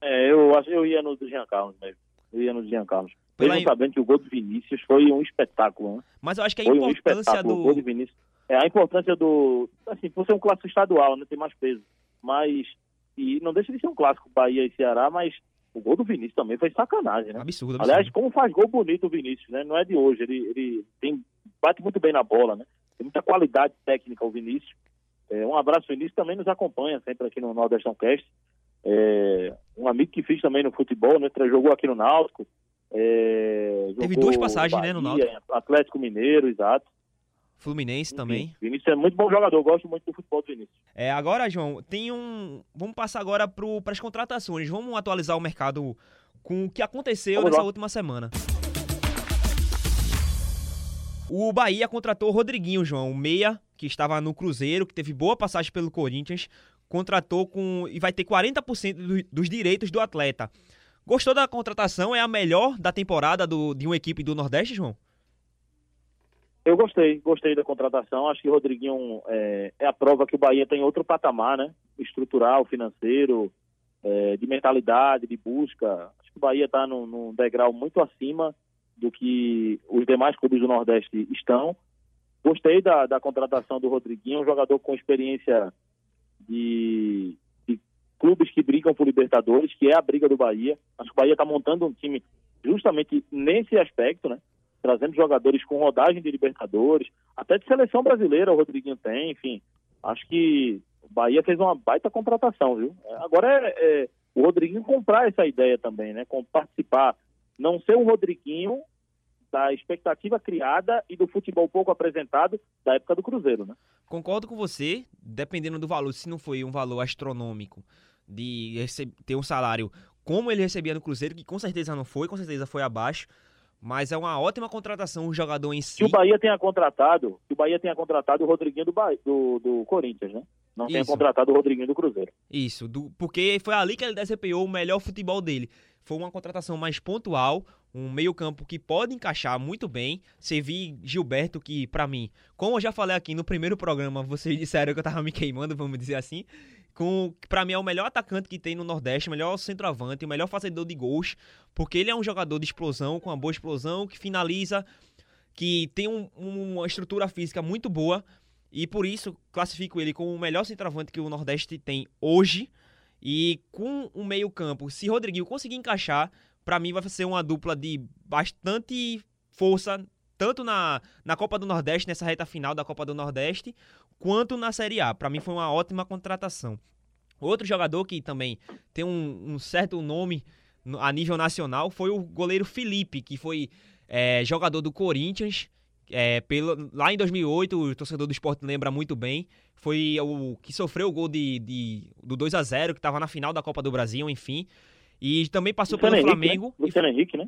É, eu acho eu ia no do Jean Carlos mesmo. Eu ia no do Jean Carlos. Pela... Mesmo sabendo que o gol do Vinícius foi um espetáculo, né? Mas eu acho que a foi importância um do... O gol do Vinícius. É, a importância do... Assim, por ser um clássico estadual, né? Tem mais peso. Mas... E não deixa de ser um clássico Bahia e Ceará, mas o gol do Vinícius também foi sacanagem, né? Absurdo, absurdo. Aliás, como faz gol bonito o Vinícius, né? Não é de hoje. Ele, ele tem, bate muito bem na bola, né? Tem muita qualidade técnica o Vinícius. É, um abraço, Vinícius também nos acompanha sempre aqui no Nordestão Cast. É, um amigo que fiz também no futebol, né? Jogou aqui no Náutico. É, Teve duas passagens, Bahia, né, no Náutico. Atlético Mineiro, exato. Fluminense também. Vinícius é muito bom jogador, gosto muito do futebol do Vinícius. É, agora, João, tem um. Vamos passar agora para as contratações. Vamos atualizar o mercado com o que aconteceu Vamos nessa lá. última semana. O Bahia contratou o Rodriguinho, João, o meia, que estava no Cruzeiro, que teve boa passagem pelo Corinthians, contratou com e vai ter 40% do, dos direitos do atleta. Gostou da contratação? É a melhor da temporada do, de uma equipe do Nordeste, João? Eu gostei, gostei da contratação. Acho que o Rodriguinho é, é a prova que o Bahia tem outro patamar, né? Estrutural, financeiro, é, de mentalidade, de busca. Acho que o Bahia está num, num degrau muito acima do que os demais clubes do Nordeste estão. Gostei da, da contratação do Rodriguinho, um jogador com experiência de clubes que brigam por Libertadores, que é a briga do Bahia. Acho que o Bahia está montando um time justamente nesse aspecto, né? Trazendo jogadores com rodagem de Libertadores, até de seleção brasileira o Rodriguinho tem, enfim. Acho que o Bahia fez uma baita contratação, viu? Agora é, é o Rodriguinho comprar essa ideia também, né? Com participar, não ser o Rodriguinho da expectativa criada e do futebol pouco apresentado da época do Cruzeiro, né? Concordo com você, dependendo do valor, se não foi um valor astronômico de ter um salário como ele recebia no Cruzeiro, que com certeza não foi, com certeza foi abaixo, mas é uma ótima contratação o jogador em si. Que o Bahia tenha contratado, que o Bahia tenha contratado o Rodriguinho do, Bahia, do, do Corinthians, né? Não Isso. tenha contratado o Rodriguinho do Cruzeiro. Isso, do, porque foi ali que ele desempenhou o melhor futebol dele. Foi uma contratação mais pontual, um meio-campo que pode encaixar muito bem. Você vi Gilberto, que para mim, como eu já falei aqui no primeiro programa, vocês disseram que eu tava me queimando, vamos dizer assim. Com, para mim é o melhor atacante que tem no Nordeste, o melhor centroavante, o melhor fazedor de gols, porque ele é um jogador de explosão, com uma boa explosão, que finaliza, que tem um, uma estrutura física muito boa, e por isso classifico ele como o melhor centroavante que o Nordeste tem hoje. E com o meio-campo, se Rodriguinho conseguir encaixar, para mim vai ser uma dupla de bastante força, tanto na, na Copa do Nordeste, nessa reta final da Copa do Nordeste, quanto na Série A. Para mim foi uma ótima contratação. Outro jogador que também tem um, um certo nome a nível nacional foi o goleiro Felipe, que foi é, jogador do Corinthians. É, pelo, lá em 2008, o torcedor do esporte lembra muito bem. Foi o que sofreu o gol de, de do 2 a 0 que estava na final da Copa do Brasil, enfim. E também passou Luciano pelo Henrique, Flamengo. Né? Luciano Henrique, né?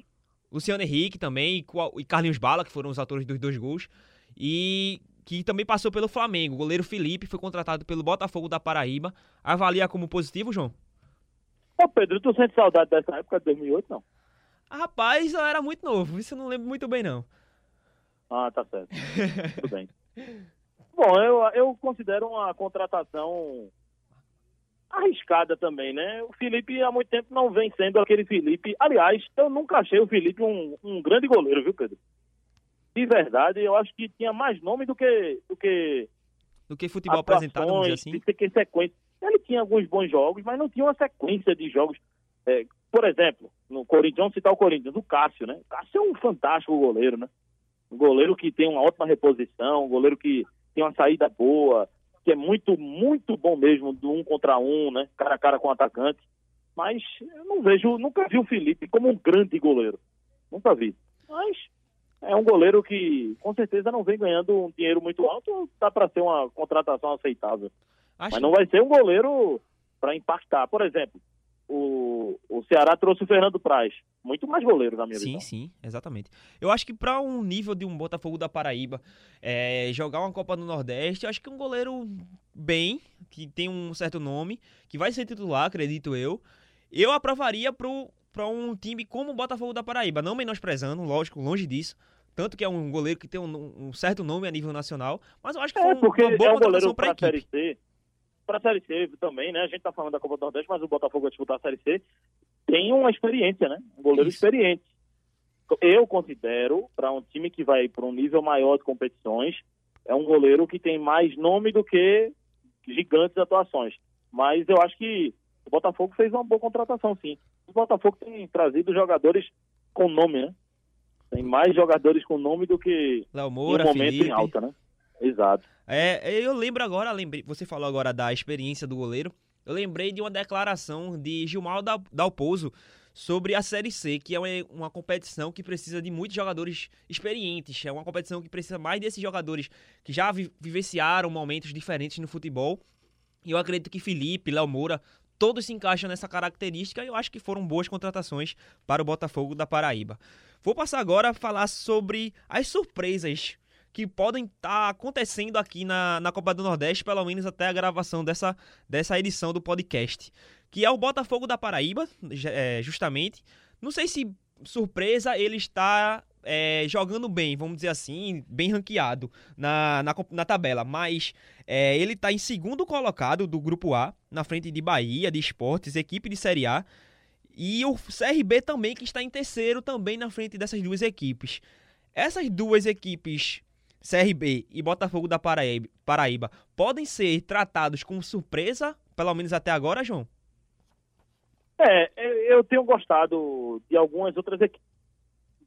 Luciano Henrique também, e Carlinhos Bala, que foram os atores dos dois gols. E que também passou pelo Flamengo. O goleiro Felipe foi contratado pelo Botafogo da Paraíba. Avalia como positivo, João? Ô Pedro, tu sente saudade dessa época de 2008, não? Ah, rapaz, eu era muito novo. Isso eu não lembro muito bem, não. Ah, tá certo. Tudo bem. Bom, eu, eu considero uma contratação arriscada também, né? O Felipe há muito tempo não vem sendo aquele Felipe. Aliás, eu nunca achei o Felipe um, um grande goleiro, viu, Pedro? De verdade, eu acho que tinha mais nome do que do que do que futebol apresentado, vamos dizer assim. Do que sequência. Ele tinha alguns bons jogos, mas não tinha uma sequência de jogos. É, por exemplo, no Corinthians, vamos citar o Corinthians, o Cássio, né? O Cássio é um fantástico goleiro, né? Um goleiro que tem uma ótima reposição, um goleiro que tem uma saída boa, que é muito, muito bom mesmo do um contra um, né? Cara a cara com o atacante. Mas eu não vejo, nunca vi o Felipe como um grande goleiro. Nunca vi. Mas é um goleiro que com certeza não vem ganhando um dinheiro muito alto, dá para ser uma contratação aceitável. Acho... Mas não vai ser um goleiro para impactar. Por exemplo, o, o Ceará trouxe o Fernando Praz. Muito mais goleiro, na minha sim, visão. Sim, sim, exatamente. Eu acho que para um nível de um Botafogo da Paraíba, é, jogar uma Copa do Nordeste, eu acho que um goleiro bem, que tem um certo nome, que vai ser titular, acredito eu, eu aprovaria para um time como o Botafogo da Paraíba. Não menosprezando, lógico, longe disso. Tanto que é um goleiro que tem um, um certo nome a nível nacional, mas eu acho que é, foi porque uma boa é um goleiro para a Série C para a Série C também, né? A gente está falando da Copa do Nordeste, mas o Botafogo vai disputar a Série C. Tem uma experiência, né? Um goleiro Isso. experiente. Eu considero, para um time que vai para um nível maior de competições, é um goleiro que tem mais nome do que gigantes atuações. Mas eu acho que o Botafogo fez uma boa contratação, sim. O Botafogo tem trazido jogadores com nome, né? Tem mais jogadores com nome do que Léo Moura, momento Felipe. em alta, né? Exato. É, eu lembro agora, lembrei, você falou agora da experiência do goleiro. Eu lembrei de uma declaração de Gilmar Dalpozo sobre a Série C, que é uma, competição que precisa de muitos jogadores experientes. É uma competição que precisa mais desses jogadores que já vi, vivenciaram momentos diferentes no futebol. E eu acredito que Felipe, Léo Moura, todos se encaixam nessa característica e eu acho que foram boas contratações para o Botafogo da Paraíba. Vou passar agora a falar sobre as surpresas que podem estar tá acontecendo aqui na, na Copa do Nordeste, pelo menos até a gravação dessa, dessa edição do podcast. Que é o Botafogo da Paraíba, é, justamente. Não sei se surpresa ele está é, jogando bem, vamos dizer assim, bem ranqueado na, na, na tabela, mas é, ele está em segundo colocado do grupo A, na frente de Bahia, de Esportes, equipe de Série A, e o CRB também, que está em terceiro, também na frente dessas duas equipes. Essas duas equipes CRB e Botafogo da Paraíba, Paraíba podem ser tratados como surpresa, pelo menos até agora, João? É, eu tenho gostado de algumas outras equipes.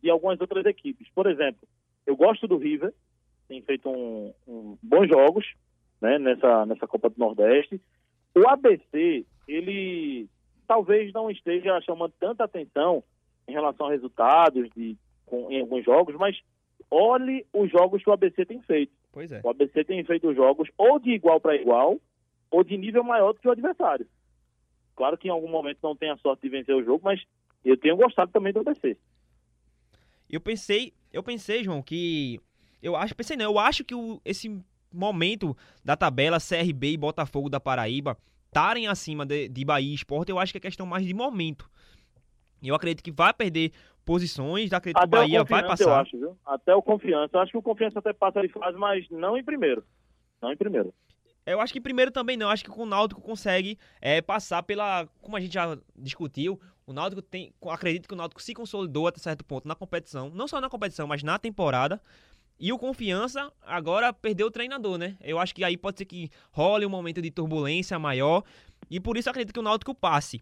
De algumas outras equipes. Por exemplo, eu gosto do River, tem feito um, um bons jogos né, nessa, nessa Copa do Nordeste. O ABC, ele talvez não esteja chamando tanta atenção em relação a resultados de, com, em alguns jogos, mas olhe os jogos que o ABC tem feito. É. O ABC tem feito jogos ou de igual para igual, ou de nível maior do que o adversário. Claro que em algum momento não tem a sorte de vencer o jogo, mas eu tenho gostado também do ABC. Eu pensei, eu pensei, João, que eu acho, pensei não, eu acho que o, esse momento da tabela CRB e Botafogo da Paraíba estarem acima de, de Bahia e Sport, eu acho que é questão mais de momento. Eu acredito que vai perder posições, acredito Até que o Bahia vai passar. Eu acho, viu? Até o confiança. Eu acho que o confiança até passa de fase, mas não em primeiro. Não em primeiro. Eu acho que primeiro também não. Eu acho que o Náutico consegue é, passar pela. Como a gente já discutiu, o Náutico tem. Acredito que o Náutico se consolidou até certo ponto na competição. Não só na competição, mas na temporada. E o Confiança agora perdeu o treinador, né? Eu acho que aí pode ser que role um momento de turbulência maior. E por isso eu acredito que o Náutico passe.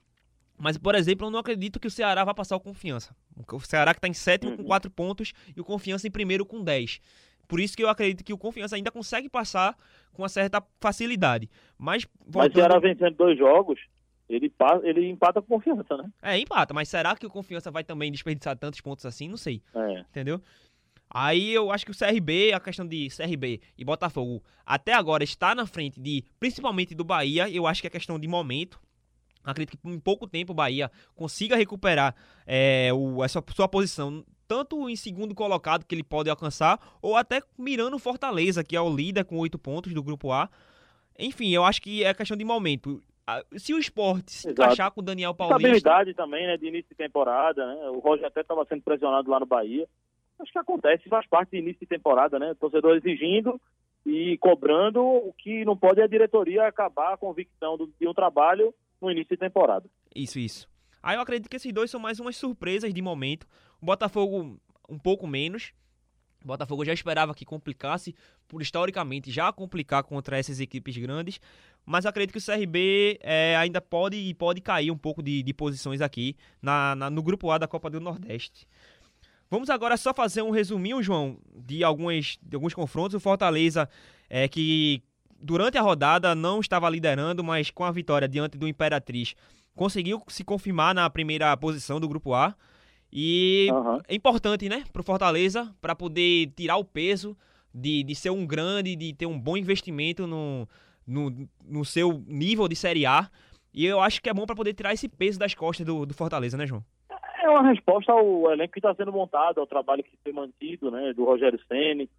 Mas, por exemplo, eu não acredito que o Ceará vá passar o Confiança. O Ceará que está em sétimo com 4 pontos e o Confiança em primeiro com 10. Por isso que eu acredito que o Confiança ainda consegue passar com uma certa facilidade. Mas, voltando... mas o Ceará vencendo dois jogos, ele, ele empata com confiança, né? É, empata. Mas será que o Confiança vai também desperdiçar tantos pontos assim? Não sei. É. Entendeu? Aí eu acho que o CRB, a questão de CRB e Botafogo, até agora está na frente de, principalmente do Bahia. Eu acho que é questão de momento. Acredito que em pouco tempo o Bahia consiga recuperar é, o, essa sua posição tanto em segundo colocado que ele pode alcançar, ou até mirando o Fortaleza, que é o líder com oito pontos do grupo A. Enfim, eu acho que é questão de momento. Se o esporte se encaixar com o Daniel Paulista. Estabilidade também, né? De início de temporada, né? O Roger até estava sendo pressionado lá no Bahia. Acho que acontece, faz parte do início de temporada, né? O torcedor exigindo e cobrando, o que não pode é a diretoria acabar a convicção de um trabalho no início de temporada. Isso, isso. Aí eu acredito que esses dois são mais umas surpresas de momento. O Botafogo um pouco menos. O Botafogo já esperava que complicasse, por historicamente já complicar contra essas equipes grandes. Mas acredito que o CRB é, ainda pode pode cair um pouco de, de posições aqui na, na, no grupo A da Copa do Nordeste. Vamos agora só fazer um resuminho, João, de, alguns, de alguns confrontos. O Fortaleza, é, que durante a rodada não estava liderando, mas com a vitória diante do Imperatriz, conseguiu se confirmar na primeira posição do grupo A. E uhum. é importante, né, para o Fortaleza, para poder tirar o peso de, de ser um grande, de ter um bom investimento no, no, no seu nível de Série A. E eu acho que é bom para poder tirar esse peso das costas do, do Fortaleza, né, João? É uma resposta ao elenco que está sendo montado, ao trabalho que foi mantido, né, do Rogério Ceni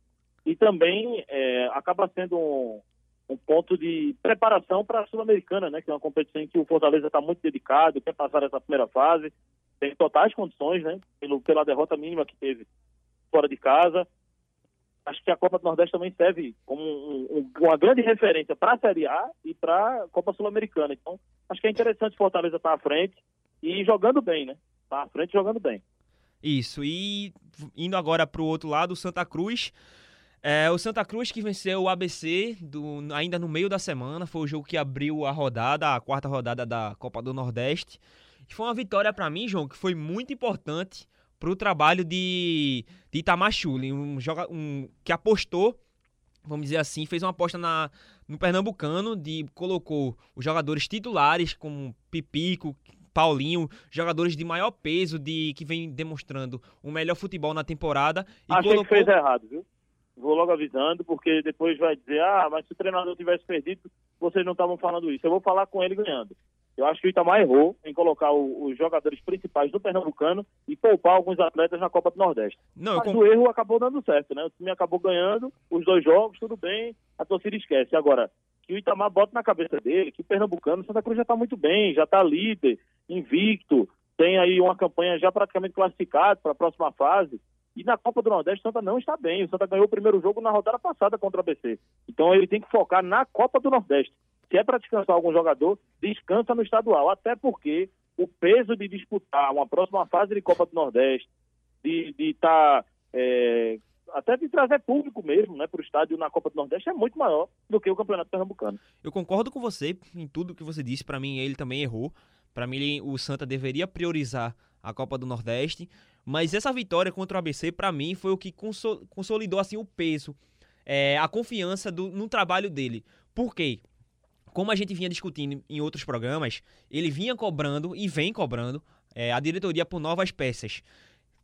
e também é, acaba sendo um, um ponto de preparação para a Sul-Americana, né? Que é uma competição em que o Fortaleza está muito dedicado, quer passar essa primeira fase, tem totais condições, né? Pelo, pela derrota mínima que teve fora de casa. Acho que a Copa do Nordeste também serve como um, um, uma grande referência para a Série A e para a Copa Sul-Americana. Então, acho que é interessante o Fortaleza estar tá à frente e jogando bem, né? Tá à frente jogando bem. Isso. E indo agora para o outro lado, o Santa Cruz é, o Santa Cruz que venceu o ABC do, ainda no meio da semana, foi o jogo que abriu a rodada, a quarta rodada da Copa do Nordeste. E foi uma vitória para mim, João, que foi muito importante para o trabalho de, de Itamachule, um, joga, um que apostou, vamos dizer assim, fez uma aposta na, no Pernambucano, de colocou os jogadores titulares como Pipico, Paulinho, jogadores de maior peso, de que vem demonstrando o melhor futebol na temporada. E Achei colocou... que fez errado, viu? Vou logo avisando, porque depois vai dizer, ah, mas se o treinador tivesse perdido, vocês não estavam falando isso. Eu vou falar com ele ganhando. Eu acho que o Itamar errou em colocar o, os jogadores principais do Pernambucano e poupar alguns atletas na Copa do Nordeste. Não, Mas o erro acabou dando certo, né? O time acabou ganhando os dois jogos, tudo bem, a torcida esquece. Agora, que o Itamar bota na cabeça dele que o Pernambucano, Santa Cruz já está muito bem, já está líder, invicto, tem aí uma campanha já praticamente classificada para a próxima fase. E na Copa do Nordeste, o Santa não está bem. O Santa ganhou o primeiro jogo na rodada passada contra o ABC. Então ele tem que focar na Copa do Nordeste. Se é para descansar algum jogador, descansa no estadual. Até porque o peso de disputar uma próxima fase de Copa do Nordeste, de estar. Tá, é, até de trazer público mesmo né, para o estádio na Copa do Nordeste é muito maior do que o Campeonato Pernambucano. Eu concordo com você em tudo que você disse. Para mim, ele também errou. Para mim, o Santa deveria priorizar a Copa do Nordeste. Mas essa vitória contra o ABC, para mim, foi o que consolidou assim o peso, é, a confiança do, no trabalho dele. Por quê? Como a gente vinha discutindo em outros programas, ele vinha cobrando e vem cobrando é, a diretoria por novas peças.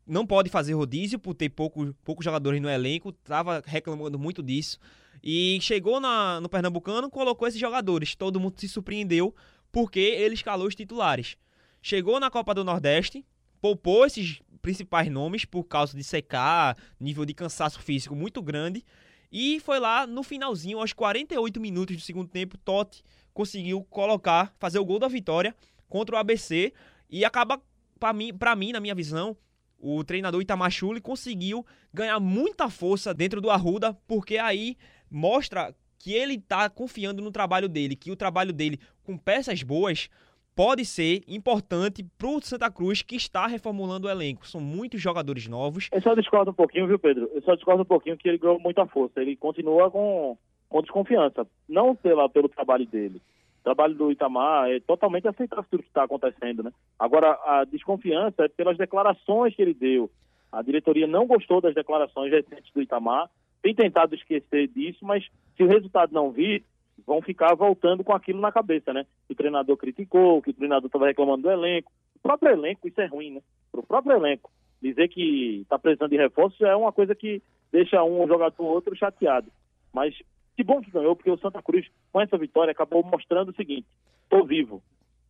Não pode fazer rodízio por ter pouco, poucos jogadores no elenco, estava reclamando muito disso. E chegou na, no Pernambucano, colocou esses jogadores. Todo mundo se surpreendeu porque ele escalou os titulares. Chegou na Copa do Nordeste, poupou esses principais nomes por causa de secar, nível de cansaço físico muito grande. E foi lá no finalzinho, aos 48 minutos do segundo tempo, Totti conseguiu colocar, fazer o gol da vitória contra o ABC e acaba para mim, para mim, na minha visão, o treinador Itamachule conseguiu ganhar muita força dentro do Arruda, porque aí mostra que ele está confiando no trabalho dele, que o trabalho dele com peças boas pode ser importante para o Santa Cruz que está reformulando o elenco. São muitos jogadores novos. Eu só discordo um pouquinho, viu, Pedro? Eu só discordo um pouquinho que ele ganhou muita força. Ele continua com, com desconfiança, não pela, pelo trabalho dele. O trabalho do Itamar é totalmente aceitável tudo que está acontecendo, né? Agora, a desconfiança é pelas declarações que ele deu. A diretoria não gostou das declarações recentes do Itamar, tem tentado esquecer disso, mas se o resultado não vir, vão ficar voltando com aquilo na cabeça, né? Que o treinador criticou, que o treinador estava reclamando do elenco. O próprio elenco, isso é ruim, né? Para o próprio elenco. Dizer que está precisando de reforço é uma coisa que deixa um jogador ou outro chateado. Mas que bom que ganhou, porque o Santa Cruz, com essa vitória, acabou mostrando o seguinte: estou vivo,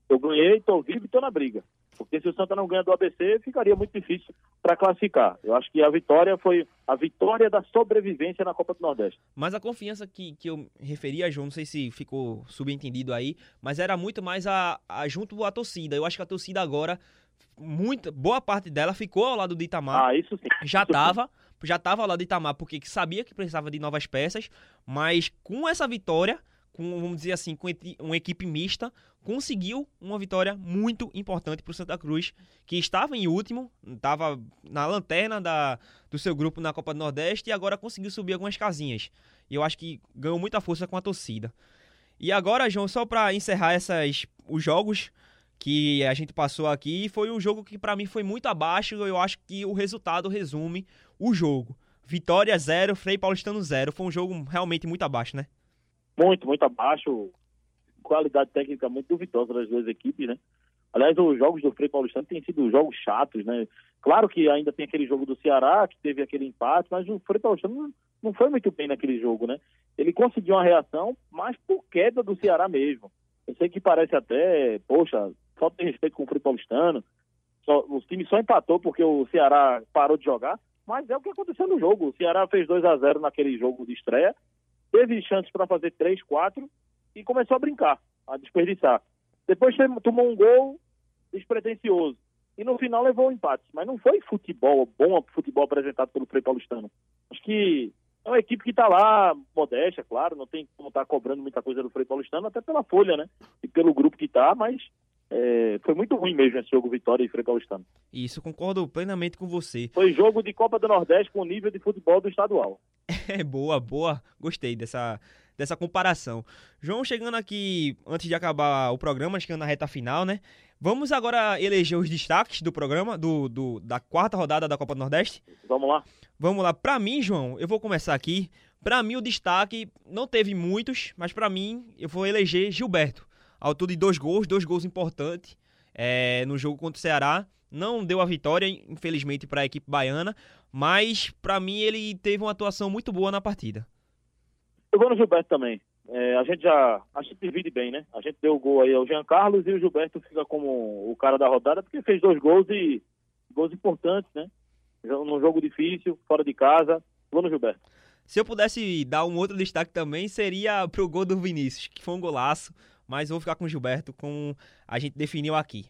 eu ganhei, estou vivo e estou na briga. Porque se o Santa não ganha do ABC, ficaria muito difícil para classificar. Eu acho que a vitória foi a vitória da sobrevivência na Copa do Nordeste. Mas a confiança que, que eu referi a João, não sei se ficou subentendido aí, mas era muito mais a, a junto à torcida. Eu acho que a torcida agora, muita, boa parte dela ficou ao lado do Itamar. Ah, isso sim. Já estava já estava ao lado do Itamar porque sabia que precisava de novas peças, mas com essa vitória com, vamos dizer assim, com uma equipe mista, conseguiu uma vitória muito importante para o Santa Cruz, que estava em último, estava na lanterna da, do seu grupo na Copa do Nordeste e agora conseguiu subir algumas casinhas. E eu acho que ganhou muita força com a torcida. E agora, João, só para encerrar essas, os jogos que a gente passou aqui, foi um jogo que para mim foi muito abaixo. Eu acho que o resultado resume o jogo. Vitória 0, Frei Paulistano 0. Foi um jogo realmente muito abaixo, né? Muito, muito abaixo. Qualidade técnica muito duvidosa das duas equipes, né? Aliás, os jogos do Frei Paulistano têm sido jogos chatos, né? Claro que ainda tem aquele jogo do Ceará, que teve aquele empate, mas o Frei Paulistano não, foi muito bem naquele jogo, né? Ele conseguiu uma reação, mas por queda do Ceará mesmo. Eu sei que parece até, poxa, falta de respeito com o Frei Paulistano. Só, o time só empatou porque o Ceará parou de jogar, mas é o que aconteceu no jogo. O Ceará fez 2 a 0 naquele jogo de estreia teve chances para fazer três, quatro e começou a brincar, a desperdiçar. Depois tomou um gol despretensioso e no final levou o um empate. Mas não foi futebol, bom futebol apresentado pelo Frei Paulistano. Acho que é uma equipe que está lá, modéstia, claro, não tem como estar tá cobrando muita coisa do Frei Paulistano, até pela folha, né? E pelo grupo que está, mas é, foi muito ruim mesmo esse jogo Vitória e Frei Paulistano. Isso, concordo plenamente com você. Foi jogo de Copa do Nordeste com nível de futebol do estadual. É, boa, boa. Gostei dessa, dessa comparação. João, chegando aqui, antes de acabar o programa, chegando na reta final, né? Vamos agora eleger os destaques do programa, do, do da quarta rodada da Copa do Nordeste? Vamos lá. Vamos lá. Para mim, João, eu vou começar aqui. Para mim, o destaque não teve muitos, mas para mim, eu vou eleger Gilberto autor de dois gols, dois gols importantes é, no jogo contra o Ceará. Não deu a vitória, infelizmente, para a equipe baiana, mas para mim ele teve uma atuação muito boa na partida. Eu vou no Gilberto também. É, a gente já a gente divide bem, né? A gente deu o gol aí ao Jean Carlos e o Gilberto fica como o cara da rodada porque fez dois gols e gols importantes, né? Num jogo difícil, fora de casa. Vou no Gilberto. Se eu pudesse dar um outro destaque também, seria pro gol do Vinícius, que foi um golaço mas vou ficar com o Gilberto, como a gente definiu aqui.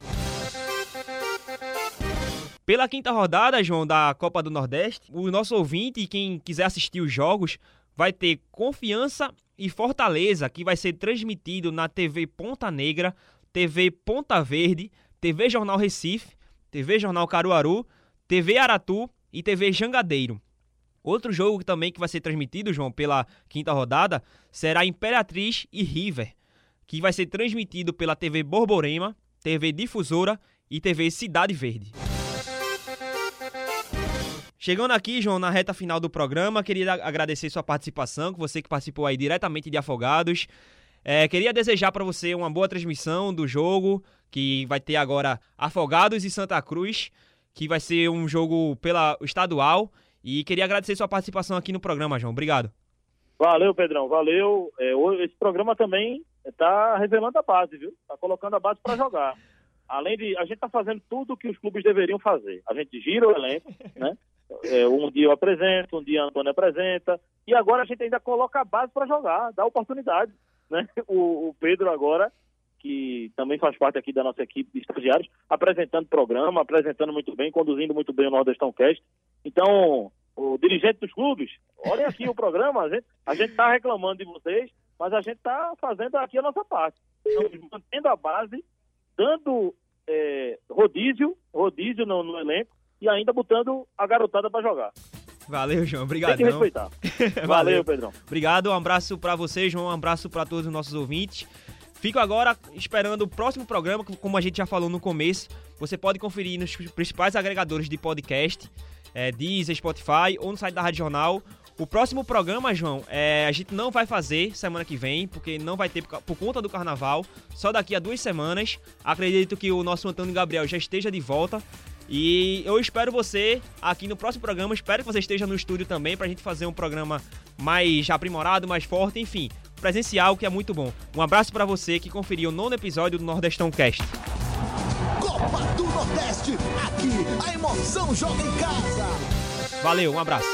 Pela quinta rodada, João, da Copa do Nordeste, o nosso ouvinte quem quiser assistir os jogos vai ter Confiança e Fortaleza, que vai ser transmitido na TV Ponta Negra, TV Ponta Verde, TV Jornal Recife, TV Jornal Caruaru, TV Aratu e TV Jangadeiro. Outro jogo também que vai ser transmitido, João, pela quinta rodada, será Imperatriz e River, que vai ser transmitido pela TV Borborema, TV Difusora e TV Cidade Verde. Chegando aqui, João, na reta final do programa, queria agradecer sua participação, você que participou aí diretamente de Afogados. É, queria desejar para você uma boa transmissão do jogo, que vai ter agora Afogados e Santa Cruz, que vai ser um jogo pela estadual. E queria agradecer sua participação aqui no programa, João. Obrigado. Valeu, Pedrão, valeu. É, esse programa também está revelando a base, viu? Está colocando a base para jogar. Além de. A gente está fazendo tudo o que os clubes deveriam fazer. A gente gira o elenco, né? É, um dia eu apresento, um dia Antônio apresenta, e agora a gente ainda coloca a base para jogar, dá oportunidade. Né? O, o, Pedro agora, que também faz parte aqui da nossa equipe de estagiários, apresentando programa, apresentando muito bem, conduzindo muito bem o Nordestão Cast. Então, o dirigente dos clubes, olhem aqui o programa, a gente está reclamando de vocês, mas a gente está fazendo aqui a nossa parte. Estamos mantendo a base, dando é, rodízio, rodízio no, no elenco, e ainda botando a garotada para jogar. Valeu, João. Obrigado. Tem que respeitar. Valeu, Valeu, Pedrão. Obrigado. Um abraço para você, João. Um abraço para todos os nossos ouvintes. Fico agora esperando o próximo programa, como a gente já falou no começo. Você pode conferir nos principais agregadores de podcast, é, Deezer, Spotify ou no site da Rádio Jornal. O próximo programa, João, é, a gente não vai fazer semana que vem, porque não vai ter por, por conta do carnaval. Só daqui a duas semanas. Acredito que o nosso Antônio Gabriel já esteja de volta. E eu espero você aqui no próximo programa. Espero que você esteja no estúdio também para a gente fazer um programa mais aprimorado, mais forte, enfim, presencial, que é muito bom. Um abraço para você que conferiu o nono episódio do Nordestão Cast. Copa do Nordeste, aqui a emoção joga em casa. Valeu, um abraço.